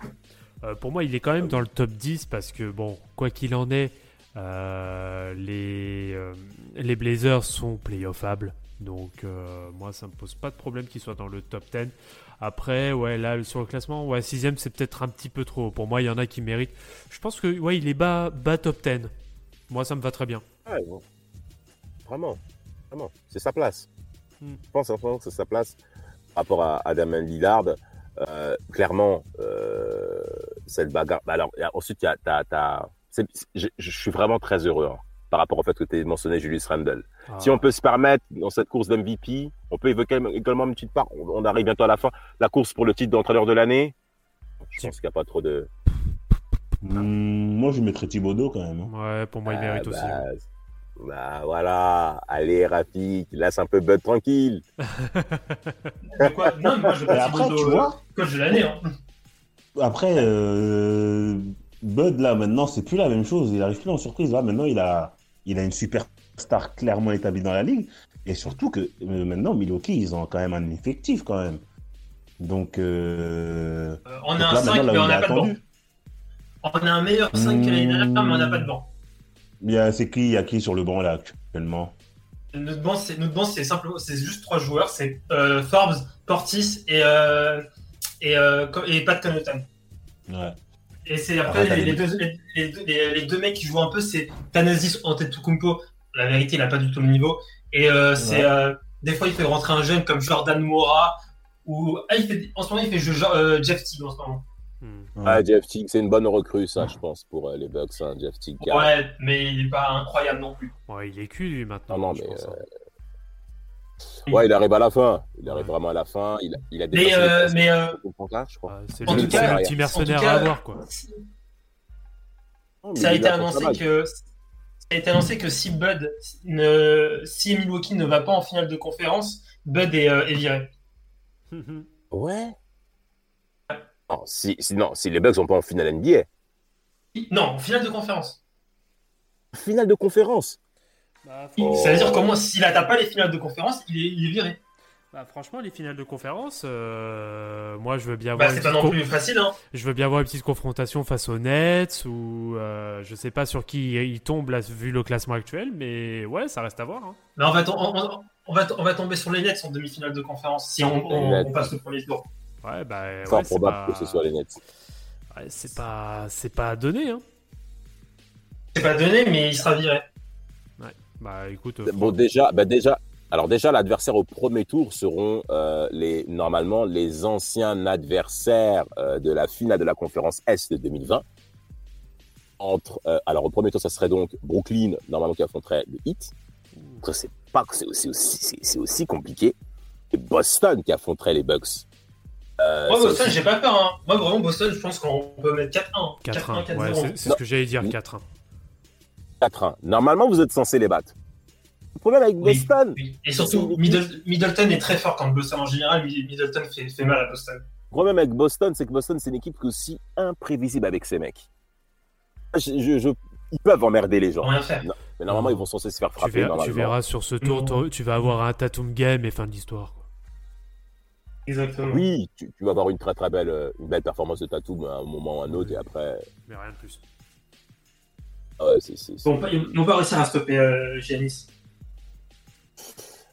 Euh, pour moi, il est quand même dans le top 10 parce que, bon, quoi qu'il en est, euh, les, euh, les Blazers sont playoffables. Donc, moi, ça me pose pas de problème qu'il soit dans le top 10. Après, ouais, là, sur le classement, ouais, sixième, c'est peut-être un petit peu trop. Pour moi, il y en a qui méritent. Je pense que, ouais, il est bas, bas top 10. Moi, ça me va très bien. Ouais, bon. Vraiment, vraiment, c'est sa place. Hmm. Je pense vraiment que c'est sa place par rapport à, Damien Lillard. Euh, clairement, euh, cette bagarre. bah alors, ensuite, il y a, je, suis vraiment très heureux hein, par rapport au fait que tu aies mentionné Julius Randle. Si Ah. on peut se permettre dans cette course d'MVP, on peut évoquer également une petite part. On, on arrive bientôt à la fin. La course pour le titre d'entraîneur de l'année. Je pense qu'il n'y a pas trop de. Hmm, moi, je mettrais Thibodeau quand même. hein. Ouais, pour moi, il Ah, mérite aussi. bah, bah, voilà, allez Rafik, laisse un peu Bud tranquille. [LAUGHS] De quoi? Non, mais moi je Et pas après, Thibodeau, tu vois, euh, coach de l'année. Hein. Après, euh, Bud, là, maintenant, c'est plus la même chose. Il arrive plus en surprise. Là, maintenant, il a, il a une superstar clairement établie dans la ligue. Et surtout que euh, maintenant, Milwaukee, ils ont quand même un effectif, quand même. Donc, euh, Euh, on donc a un là, 5, maintenant, mais on n'a pas de banc. On a un meilleur 5 que l'année dernière, mais on n'a pas de banc. A- c'est qui, il y a qui sur le banc, là, actuellement? Notre banc, c'est notre banc, c'est simplement, c'est juste trois joueurs, c'est euh, Forbes, Portis et euh, et, euh, et Pat Connaughton. Ouais. Et c'est après Arrête, les, deux, les, les deux- les- les deux mecs qui jouent un peu, c'est Thanasis Antetokounmpo. La vérité, il a pas du tout le niveau. Et euh, c'est Ouais. euh, des fois il fait rentrer un jeune comme Jordan Mora ou ah, il fait, en ce moment il fait euh, Jeff Teague en ce moment. Ah, Jeff Teague, c'est une bonne recrue, ça, je pense, pour euh, les Bucks. hein, Jeff Teague. Ouais, mais il est pas incroyable non plus. Ouais, il est cul, lui, maintenant. Non, non, je mais, pense, hein. Ouais, il arrive à la fin. Il arrive vraiment à la fin. Il a, il a Mais, dépassé euh, mais euh, pourcentages, je crois. Ouais, c'est en le tout petit- cas- le petit mercenaire cas- à avoir, quoi. Non, mais ça a été annoncé que ça a été annoncé que si Bud ne si Milwaukee ne va pas en finale de conférence, Bud est, euh, est viré. Ouais. Non, si, si- non, si les Bucks sont pas en finale NBA. Non, en finale de conférence. Finale de conférence. Bah, Oh. Ça veut dire comment s'il n'atteint pas les finales de conférence, il est, il est viré. Bah, franchement, les finales de conférence, euh, moi, je veux bien Bah, voir. c'est pas non plus facile, hein. Je veux bien voir une petite confrontation face aux Nets ou euh, je sais pas sur qui il tombe là, vu le classement actuel, mais ouais, ça reste à voir. hein. Mais on va, on, on- va, on va tomber sur les Nets en demi-finale de conférence si on passe le premier tour. Ouais, bah, Fort ouais, c'est probable pas... que ce soit les Nets. ouais, c'est pas, c'est pas à donner. Hein. C'est pas donné, mais il sera viré. Bah, écoute, Bon, déjà, bah déjà, alors déjà, l'adversaire au premier tour seront euh, les, normalement les anciens adversaires euh, de la finale de la conférence Est de 2020. Entre, euh, alors au premier tour, ça serait donc Brooklyn, normalement qui affronterait le Heat. Ça, c'est pas que c'est aussi, aussi, c'est- c'est aussi compliqué. Et Boston qui affronterait les Bucks. Euh, Moi, Boston, j'ai pas peur. Hein. Moi, vraiment, Boston, je pense qu'on peut mettre 4-1. 4-1. 4-1, Ouais, 4-0. c'est c'est ce que j'allais dire, 4-1. 4-1. Normalement, vous êtes censé les battre. Le problème avec Oui. Boston, Oui. Et surtout, Middle- Middleton est très fort quand Boston en général. Middleton fait, fait mal à Boston. Le problème avec Boston, c'est que Boston, c'est une équipe qui est aussi imprévisible avec ses mecs. Je- je- je- ils peuvent emmerder les gens. Rien faire. Non, mais normalement, Non. ils vont censés se faire Tu frapper. verras, tu verras sur ce tour, tu vas avoir un Tatum game et fin de l'histoire. quoi. Exactement. Oui, tu, tu vas avoir une très très belle, euh, une belle performance de Tatum à un moment ou à un autre, et après, Mais rien de plus. ah ouais, c'est- c'est- c'est- Ils vont pas- ils vont pas réussir à stopper euh, Giannis.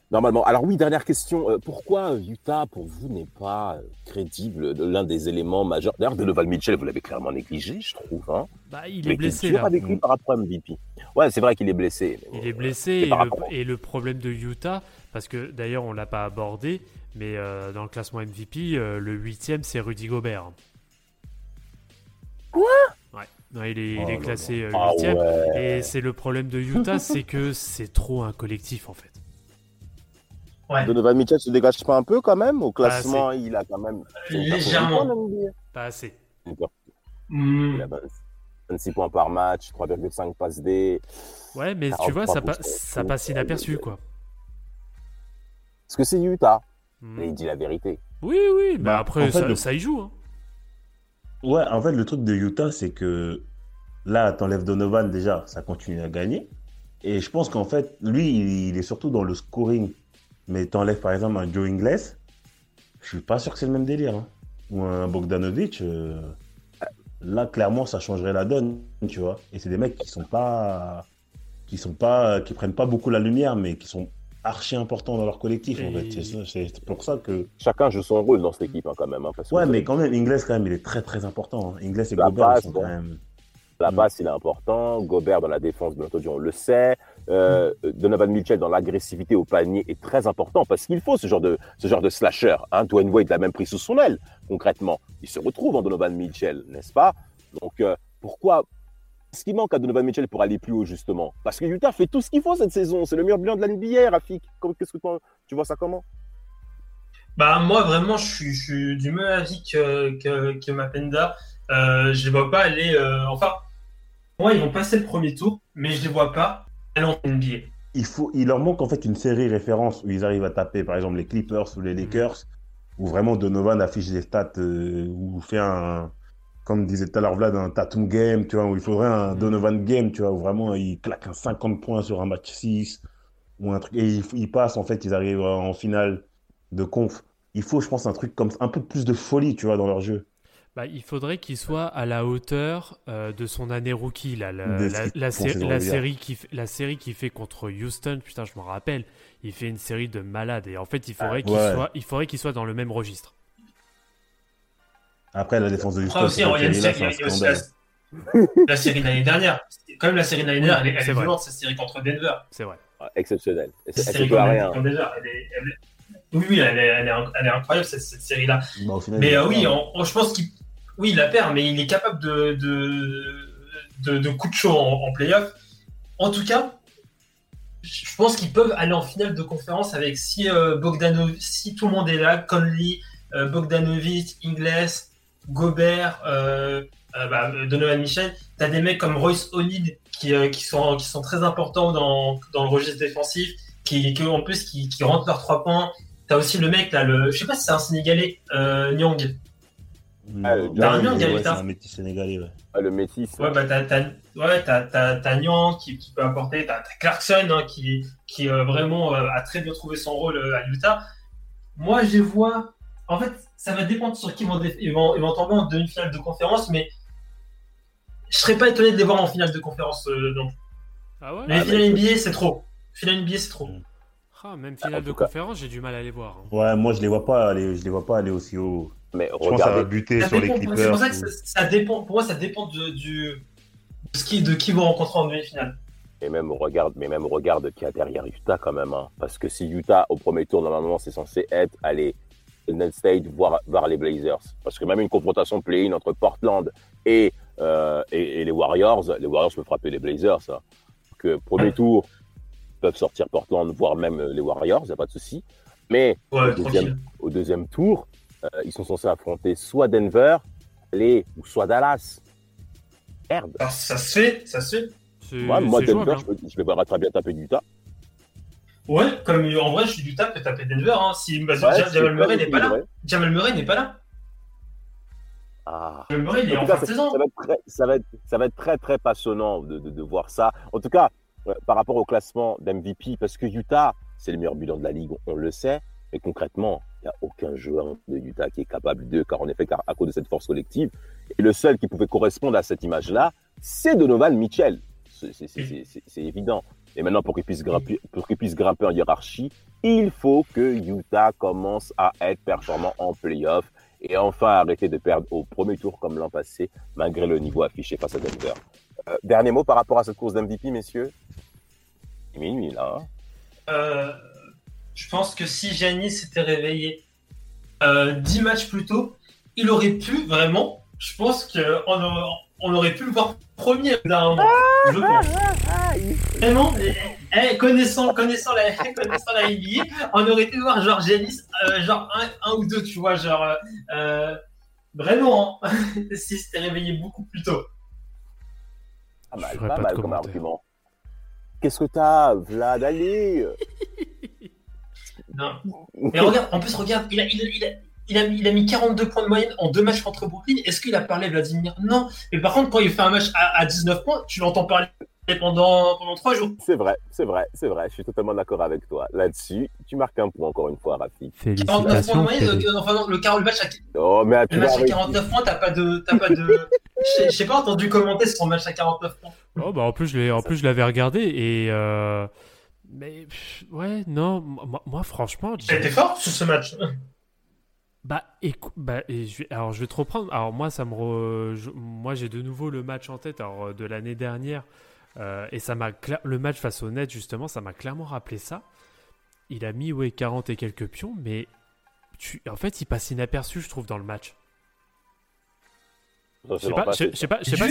Normalement. Alors oui, dernière question. Euh, pourquoi Utah, pour vous, n'est pas euh, crédible de l'un des éléments majeurs? D'ailleurs, Donovan Mitchell, vous l'avez clairement négligé, je trouve. Hein Bah, il Mais est blessé là. avec lui par rapport à MVP. Ouais, c'est vrai qu'il est blessé. Il bon, est blessé c'est et par le, rapport- et le problème de Utah, parce que d'ailleurs on l'a pas abordé, mais euh, dans le classement MVP, euh, le huitième c'est Rudy Gobert. Quoi? Ouais, Ouais, il est, il Oh est classé euh, Ah huitième. ouais. Et c'est le problème de Utah, c'est que [LAUGHS] c'est trop un collectif en fait. Ouais. Donovan Mitchell se dégage pas un peu quand même Au classement, il a quand même. Légèrement. Pas assez. Une performance. Hmm. Il a 20 26 points par match, 3,5 passes D. Ouais, mais tu 43 vois, ça, pa- ça passe inaperçu quoi. Parce que c'est Utah? Mais il dit la vérité. Oui, oui, bah, Bah, après en fait, ça, le- ça y joue. hein. Ouais, en fait, le truc de Utah, c'est que là, t'enlèves Donovan, déjà, ça continue à gagner. Et je pense qu'en fait, lui, il est surtout dans le scoring. Mais t'enlèves par exemple un Joe Ingles, je suis pas sûr que c'est le même délire. hein. Ou un Bogdanovic, euh, là clairement ça changerait la donne, tu vois. Et c'est des mecs qui sont pas, qui sont pas, qui prennent pas beaucoup la lumière, mais qui sont archi importants dans leur collectif en fait. C'est pour ça que. Chacun joue son rôle dans cette équipe hein, quand même. hein, parce Ouais, mais quand même, Ingles quand même, il est très très important. hein. Ingles et La Gobert ils passe, sont bon. quand même. La Mm. passe, il est important. Gobert dans la défense, bien entendu, on le sait. Euh, Donovan Mitchell dans l'agressivité au panier est très important parce qu'il faut ce genre de, ce genre de slasher. Hein. Dwayne Wade l'a même pris sous son aile, concrètement. Il se retrouve en Donovan Mitchell, n'est-ce pas? Donc, euh, pourquoi ce qui manque à Donovan Mitchell pour aller plus haut, justement Parce que Utah fait tout ce qu'il faut cette saison. C'est le meilleur bilan de la NBA, Rafik. Qu'est-ce que toi, tu vois ça comment? Bah moi vraiment je suis, je suis du même avis que, que, que Mapenda. Euh, je les vois pas aller. euh, enfin, moi ils vont passer le premier tour, mais je les vois pas aller en NBA. il, faut, il leur manque en fait une série référence où ils arrivent à taper par exemple les Clippers ou les Lakers, où vraiment Donovan affiche des stats euh, ou fait un, comme disait tout à l'heure Vlad, un Tatum game, tu vois, où il faudrait un Mhm. Donovan game, tu vois, où vraiment il claque un 50 points sur un match 6 ou un truc, et ils, passent en fait, ils arrivent en finale de conf. Il faut, je pense, un truc comme un peu plus de folie, tu vois, dans leur jeu. Bah, il faudrait qu'il soit à la hauteur euh, de son année rookie. Là, la, sé- série qui f- la série qu'il fait contre Houston, putain, je m'en rappelle. Il fait une série de malades. Et en fait, il faudrait qu'il ouais. soit, il faudrait qu'il soit dans le même registre. Après, la défense de Houston, Après aussi, cette il y a série, y aussi la, la série de l'année dernière. Quand même la série de l'année dernière, elle est, elle violente cette série contre Denver. C'est vrai. Ouais, Exceptionnel. Et c'est- Cette Elle série contre rien. contre Denver, elle est, elle est- Oui, oui, elle est, elle est, elle est incroyable cette, cette série-là. Bah, Mais euh, oui, on- on- je pense qu'il oui, il la perd, mais il est capable de, de, de, de coups de chaud en, en playoff. En tout cas, je pense qu'ils peuvent aller en finale de conférence avec si, euh, Bogdanovic, si tout le monde est là, Conley, euh, Bogdanovic, Ingles, Gobert, euh, euh, bah, Donovan Michel. Tu as des mecs comme Royce O'Neal qui, euh, qui, sont, qui sont très importants dans, dans le registre défensif, qui, qui en plus qui, qui rentrent leurs trois points. Tu as aussi le mec, là, le, je sais pas si c'est un Sénégalais, euh, Nyang. Non, Ah, le ouais, Darmian, ouais, c'est un métis sénégalais, ouais. Ah, le métis. Ouais, bah, t'as, t'as, ouais, t'as, t'as, t'as Nyang qui, qui peut apporter, t'as, t'as Clarkson hein, qui, qui euh, vraiment euh, a très bien trouvé son rôle euh, à Utah. Moi, je vois. En fait, ça va dépendre sur qui ils vont, dé- ils vont, ils vont tomber en demi-finale de conférence, mais je serais pas étonné de les voir en finale de conférence. euh, non. Ah ouais? Mais Ah, finale bah, NBA, c'est trop. Finale NBA, c'est trop. Ah, même en finale de conférence, j'ai du mal à les voir. hein. Ouais, moi je les vois pas aller, je les vois pas aller aussi haut. Mais Je pense que ça va regardez, buter Ça sur les dépend- Clippers. c'est pour ça que ou- ça, ça dépend. Pour moi, ça dépend de, du, de, ce qui, de qui vont rencontrer en demi-finale. Et même regarde, mais même regarde qui a derrière Utah quand même. hein. Parce que si Utah au premier tour normalement c'est censé être aller Golden State voir, voir les Blazers. Parce que même une confrontation play-in entre Portland et, euh, et, et les Warriors, les Warriors peuvent frapper les Blazers. Ça. Que premier Ouais. tour ils peuvent sortir Portland, voire même euh, les Warriors, y a pas de souci. Mais Ouais, Deuxième. tranquille. au deuxième tour, euh, ils sont censés affronter soit Denver, les ou soit Dallas. Merde. Ça se fait, ça se fait. Ouais, moi Denver, jouable. je, peux- je les verrai très bien taper du Utah. Ouais, comme en vrai, je suis du tap peut taper Denver. Hein. Si bah, Ouais, Jamal Murray n'est pas là. Jamal Murray n'est pas là. Ah. Jamal Murray, il est En cas, fin de ça, saison. ça va être très, ça, va être, ça va être très, très passionnant de, de- de voir ça. En tout cas, euh, par rapport au classement d'MVP, parce que Utah, c'est le meilleur bilan de la ligue, on, on le sait, mais concrètement, il n'y a aucun joueur de Utah qui est capable de, car en effet, car, à cause de cette force collective. Et le seul qui pouvait correspondre à cette image-là, c'est Donovan Mitchell. C'est évident. Et maintenant, pour qu'il puisse, grimper, pour qu'il puisse grimper en hiérarchie, il faut que Utah commence à être performant en playoff et enfin arrêter de perdre au premier tour comme l'an passé, malgré le niveau affiché face à Denver. Euh, dernier mot par rapport à cette course d'MVP, messieurs? Il minuit, là. hein Euh, je pense que si Giannis s'était réveillé euh, 10 matchs plus tôt, il aurait pu vraiment. Je pense qu'on aurait, pu le voir premier. Je pense. Vraiment, eh, eh, connaissant, connaissant, la, [LAUGHS] connaissant la NBA, on aurait pu voir genre Giannis, euh, genre un, un ou deux, tu vois, genre. euh, euh, vraiment, hein, [LAUGHS] s'il s'était réveillé beaucoup plus tôt. Mal, ferai pas mal comme argument. Qu'est-ce que t'as, Vlad Allez [LAUGHS] Non. Et regarde, en plus, regarde, il a, il, a, il, a, il, a, il a mis 42 points de moyenne en deux matchs contre Brooklyn. Est-ce qu'il a parlé Vladimir? Non. Mais par contre, quand il fait un match à, à 19 points, tu l'entends parler pendant, pendant trois jours. C'est vrai, c'est vrai, c'est vrai. Je suis totalement d'accord avec toi. Là-dessus, tu marques un point encore une fois, Rafi. 49 Félicitations. points de moyenne, Félix. euh, enfin, non, le, car- le match à, Oh, mais le match à arrêter. 49 points, t'as pas de. T'as pas de... [LAUGHS] J'ai- pas entendu commenter sur son match à 49 points. Oh, bah, en plus, je l'ai, en plus, je l'avais regardé et. euh, Mais pff, ouais, non, moi, moi, franchement, T'as été fort sur ce match. Bah, écou- bah et je vais- alors je vais te reprendre. Alors moi, ça me, re- je- moi j'ai de nouveau le match en tête alors, de l'année dernière euh, et ça m'a cla- le match face au Net justement, ça m'a clairement rappelé ça. Il a mis ouais 40 et quelques pions, mais tu, en fait, il passe inaperçu, je trouve, dans le match. Je sais pas, je je sais pas, je sais pas,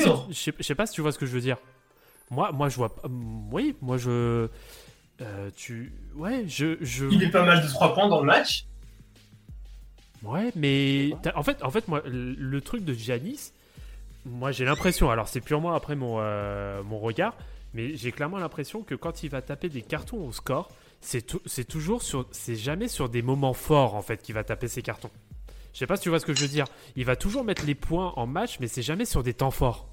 si, pas tu vois ce que je veux dire. Moi, moi, je vois. pas- Oui, moi, je. euh, tu. Ouais, je. je... Il est pas mal de 3 points dans le match. Ouais, mais en fait, en fait, moi, le le truc de Giannis, moi, j'ai l'impression. Alors, c'est purement après mon euh, mon regard, mais j'ai clairement l'impression que quand il va taper des cartons au score, c'est tou- c'est toujours sur, c'est jamais sur des moments forts en fait qu'il va taper ses cartons. Je sais pas si tu vois ce que je veux dire. Il va toujours mettre les points en match, mais c'est jamais sur des temps forts.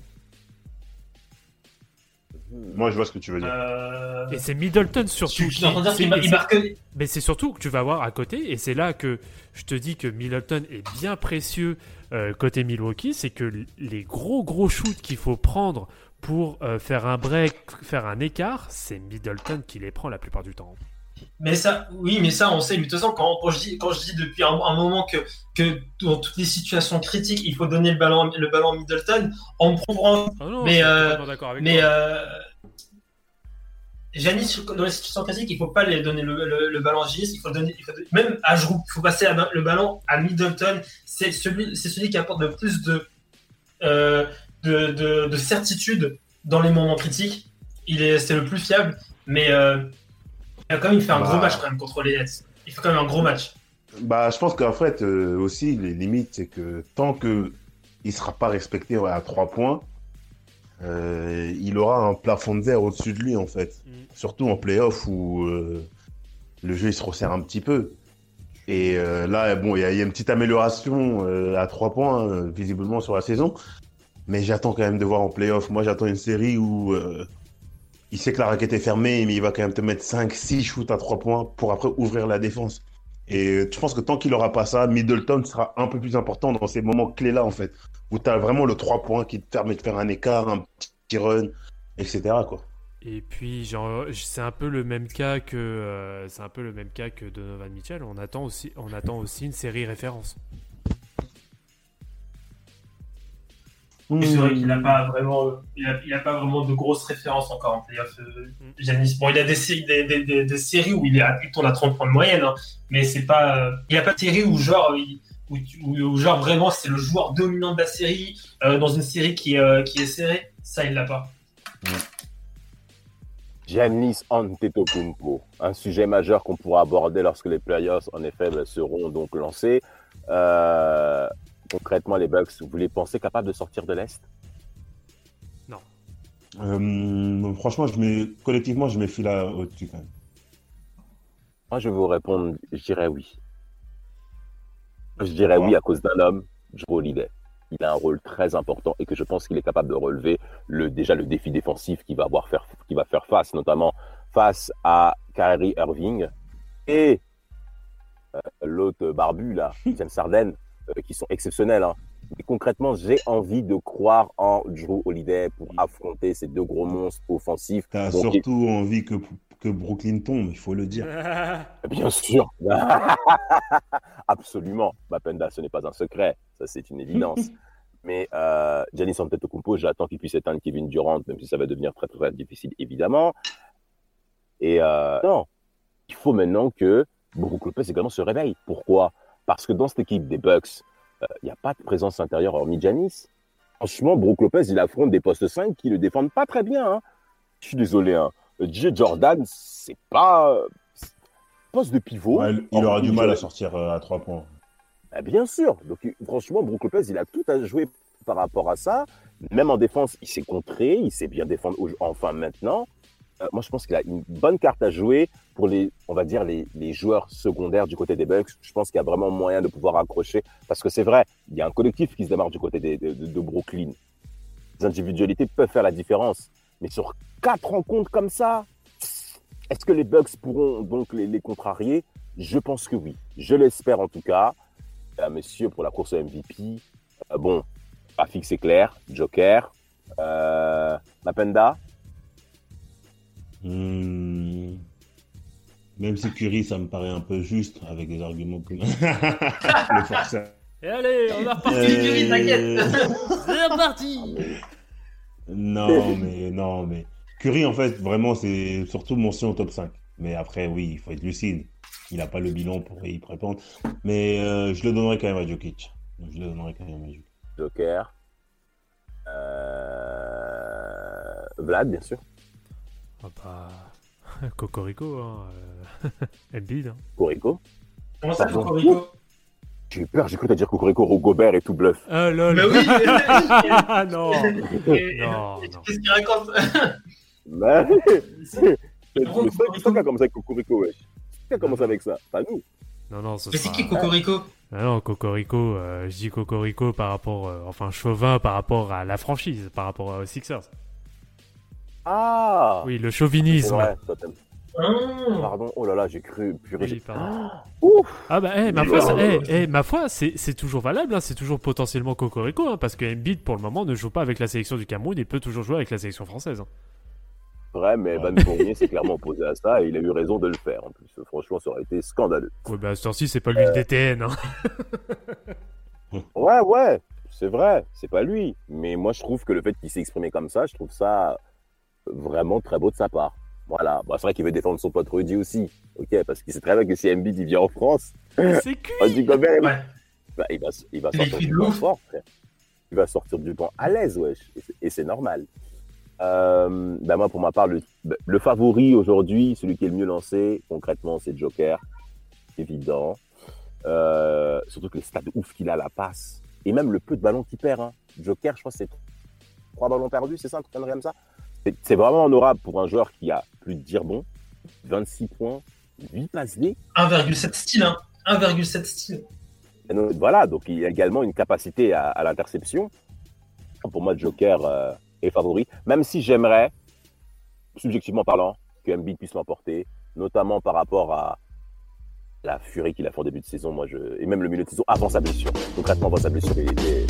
Moi, je vois ce que tu veux dire. Euh... Et c'est Middleton surtout. Dire il marque. Mais c'est surtout que tu vas voir à côté, et c'est là que je te dis que Middleton est bien précieux euh, côté Milwaukee, c'est que les gros gros shoots qu'il faut prendre pour euh, faire un break, faire un écart, c'est Middleton qui les prend la plupart du temps. Mais ça, oui, mais ça, on sait. Mais de toute façon, quand, quand je dis, quand je dis depuis un, un moment que, que dans toutes les situations critiques, il faut donner le ballon, le ballon à Middleton, on me prend. Ah non, Mais, euh, complètement d'accord avec Mais toi. euh, Janis, dans les situations critiques, il faut pas les donner le, le- le ballon à Janis. Il faut donner, il même à Giroud, il faut passer le ballon à Middleton. C'est celui, qui apporte le plus de, euh, de, de, de certitude dans les moments critiques. Il est, c'est le plus fiable, mais euh, il a quand même fait un Bah. gros match quand même contre les Nets. Il fait quand même un gros match. Bah, je pense qu'en fait, euh, aussi, les limites, c'est que tant que il sera pas respecté à 3 points, euh, il aura un plafond de verre au-dessus de lui, en fait. Mm. Surtout en playoff où euh, le jeu il se resserre un petit peu. Et euh, là, bon, il y, a il y a une petite amélioration à 3 points, visiblement, sur la saison. Mais j'attends quand même de voir en playoff. Moi, j'attends une série où il sait que la raquette est fermée, mais il va quand même te mettre 5-6 shoots à 3 points pour après ouvrir la défense. Et je pense que tant qu'il n'aura pas ça, Middleton sera un peu plus important dans ces moments clés-là, en fait, où tu as vraiment le 3 points qui te permet de faire un écart, un petit run, etc. Quoi. Et puis, genre, c'est un peu le même cas que euh, c'est un peu le même cas que Donovan Mitchell. On attend aussi, on attend aussi une série référence. C'est vrai qu'il n'a pas vraiment, il a, il a pas vraiment de grosses références encore en playoff. euh, Giannis. Bon, il a des, des, des, des- des séries où il, est à, il tourne à 30 points de moyenne, hein, mais c'est pas, euh, il n'y a pas de série où genre, il- où, où- où genre vraiment c'est le joueur dominant de la série euh, dans une série qui, euh, qui est serrée. Ça, il l'a pas. Giannis Antetokounmpo, un sujet majeur qu'on pourra aborder lorsque les playoffs, en effet, ben, seront donc lancés. Euh, concrètement, les Bucks, vous les pensez capables de sortir de l'Est? Euh, franchement, je mets, collectivement, je mets là au-dessus quand même. Moi, je vais vous répondre, je dirais oui. Je dirais oui à cause d'un homme, Joe Holiday. Il a un rôle très important et que je pense qu'il est capable de relever le, déjà le défi défensif qu'il va, avoir faire, qu'il va faire face, notamment face à Kyrie Irving et euh, l'autre barbu, là, [LAUGHS] James Harden, euh, qui sont exceptionnels. hein. Concrètement, j'ai envie de croire en Drew Holiday pour affronter ces deux gros monstres offensifs. T'as Bon, surtout envie que, que Brooklyn tombe, il faut le dire. [LAUGHS] Bien sûr. [LAUGHS] Absolument. Mapenda, ce n'est pas un secret. Ça, c'est une évidence. [LAUGHS] Mais euh, Giannis Antetokounmpo, j'attends qu'il puisse éteindre Kevin Durant, même si ça va devenir très, très difficile, évidemment. Et euh, non, il faut maintenant que Brook Lopez également se réveille. Pourquoi? Parce que dans cette équipe des Bucks, euh, il n'y a pas de présence intérieure hormis Giannis. Franchement, Brook Lopez, il affronte des postes 5 qui ne le défendent pas très bien. hein. Je suis désolé. Hein. J. Jordan, c'est pas euh, poste de pivot. Ouais, il aura du mal à Joel- sortir euh, à 3 points. ah, bien sûr. Donc, franchement, Brook Lopez, il a tout à jouer par rapport à ça. Même en défense, il s'est contré, il sait bien défendre enfin maintenant. Euh, moi, je pense qu'il a une bonne carte à jouer pour les, on va dire, les, les joueurs secondaires du côté des Bucks. Je pense qu'il y a vraiment moyen de pouvoir accrocher. Parce que c'est vrai, il y a un collectif qui se démarre du côté des- de, de- de Brooklyn. Les individualités peuvent faire la différence. Mais sur quatre rencontres comme ça, est-ce que les Bucks pourront donc les, les contrarier? Je pense que oui. Je l'espère en tout cas. Euh, monsieur, pour la course au MVP, euh, bon, pas fixé clair, Joker, euh, Mapenda, Hmm. Même si Curry, ça me paraît un peu juste avec des arguments [LAUGHS] forçat. Et allez, on est reparti. Euh, Curry, t'inquiète. [LAUGHS] C'est reparti. Non, mais non, mais Curry, en fait, vraiment, c'est surtout mention au top 5. Mais après, oui, il faut être lucide. Il n'a pas le bilan pour y prétendre. Mais euh, je le donnerai quand même à Jokic. Je le donnerai quand même à Jokic. Joker, euh, Vlad, bien sûr, Ah bah, [LAUGHS] Cocorico, hein. euh, [LAUGHS] Embiid. hein. Corico. Comment ça. Cocorico? J'ai eu peur, j'ai cru te dire Cocorico, Gobert et tout bluff. Ah lol. Bah oui. [LAUGHS] Non. Non, non. Qu'est-ce qu'il raconte Mais [LAUGHS] [LAUGHS] c'est toi qui a commencé avec Cocorico, wesh. Qui a commencé avec ça Pas nous. Non, non, ce Mais c'est sera- qui Cocorico? Ah non, Cocorico, euh, je dis Cocorico par rapport, euh, enfin chauvin par rapport à la franchise, par rapport aux Sixers. Ah Oui, le chauvinisme. vrai, Ah. Pardon, oh là là, j'ai cru. Purée, Oui, pardon. [GASPS] Ouf Ah bah, eh, ma Oui, foi, ça- ouais, eh, eh, ma foi, c'est toujours valable, hein, c'est toujours potentiellement Cocorico, hein, parce que Embiid pour le moment ne joue pas avec la sélection du Cameroun, il peut toujours jouer avec la sélection française. hein. vrai, mais Van Fournier s'est clairement opposé à ça et il a eu raison de le faire en plus. Franchement, ça aurait été scandaleux. Ouais, bah à ce temps-ci, c'est pas lui le DTN. Hein. Ouais, ouais, c'est vrai, c'est pas lui. Mais moi, je trouve que le fait qu'il s'est exprimé comme ça, je trouve ça vraiment très beau de sa part. Voilà, bah, c'est vrai qu'il veut défendre son pote Rudy aussi. Ok, parce qu'il sait très bien que si Embiid il vient en France, C'est cuit. Rudy Gobert, il va- Ouais. bah, il va, il va Il sortir du de banc fort, frère. Il va sortir du banc à l'aise, wesh. Et c'est- normal. Euh, bah, moi, pour ma part, le, le favori aujourd'hui, celui qui est le mieux lancé, concrètement, c'est Joker. Évident. Euh, surtout que les stats ouf qu'il a, la passe. Et même le peu de ballons qu'il perd. hein. Joker, je crois que c'est trois ballons perdus, c'est ça, un truc comme ça? C'est- vraiment honorable pour un joueur qui a plus de dire bon. 26 points, 8 passes D. 1,7 style, hein. 1,7 style. Donc, voilà, donc il y a également une capacité à, à l'interception. Pour moi, Joker euh, est favori, même si j'aimerais, subjectivement parlant, que Embiid puisse l'emporter, notamment par rapport à la furie qu'il a fait au début de saison, moi je, et même le milieu de saison avant sa blessure. Concrètement, avant sa blessure, il était,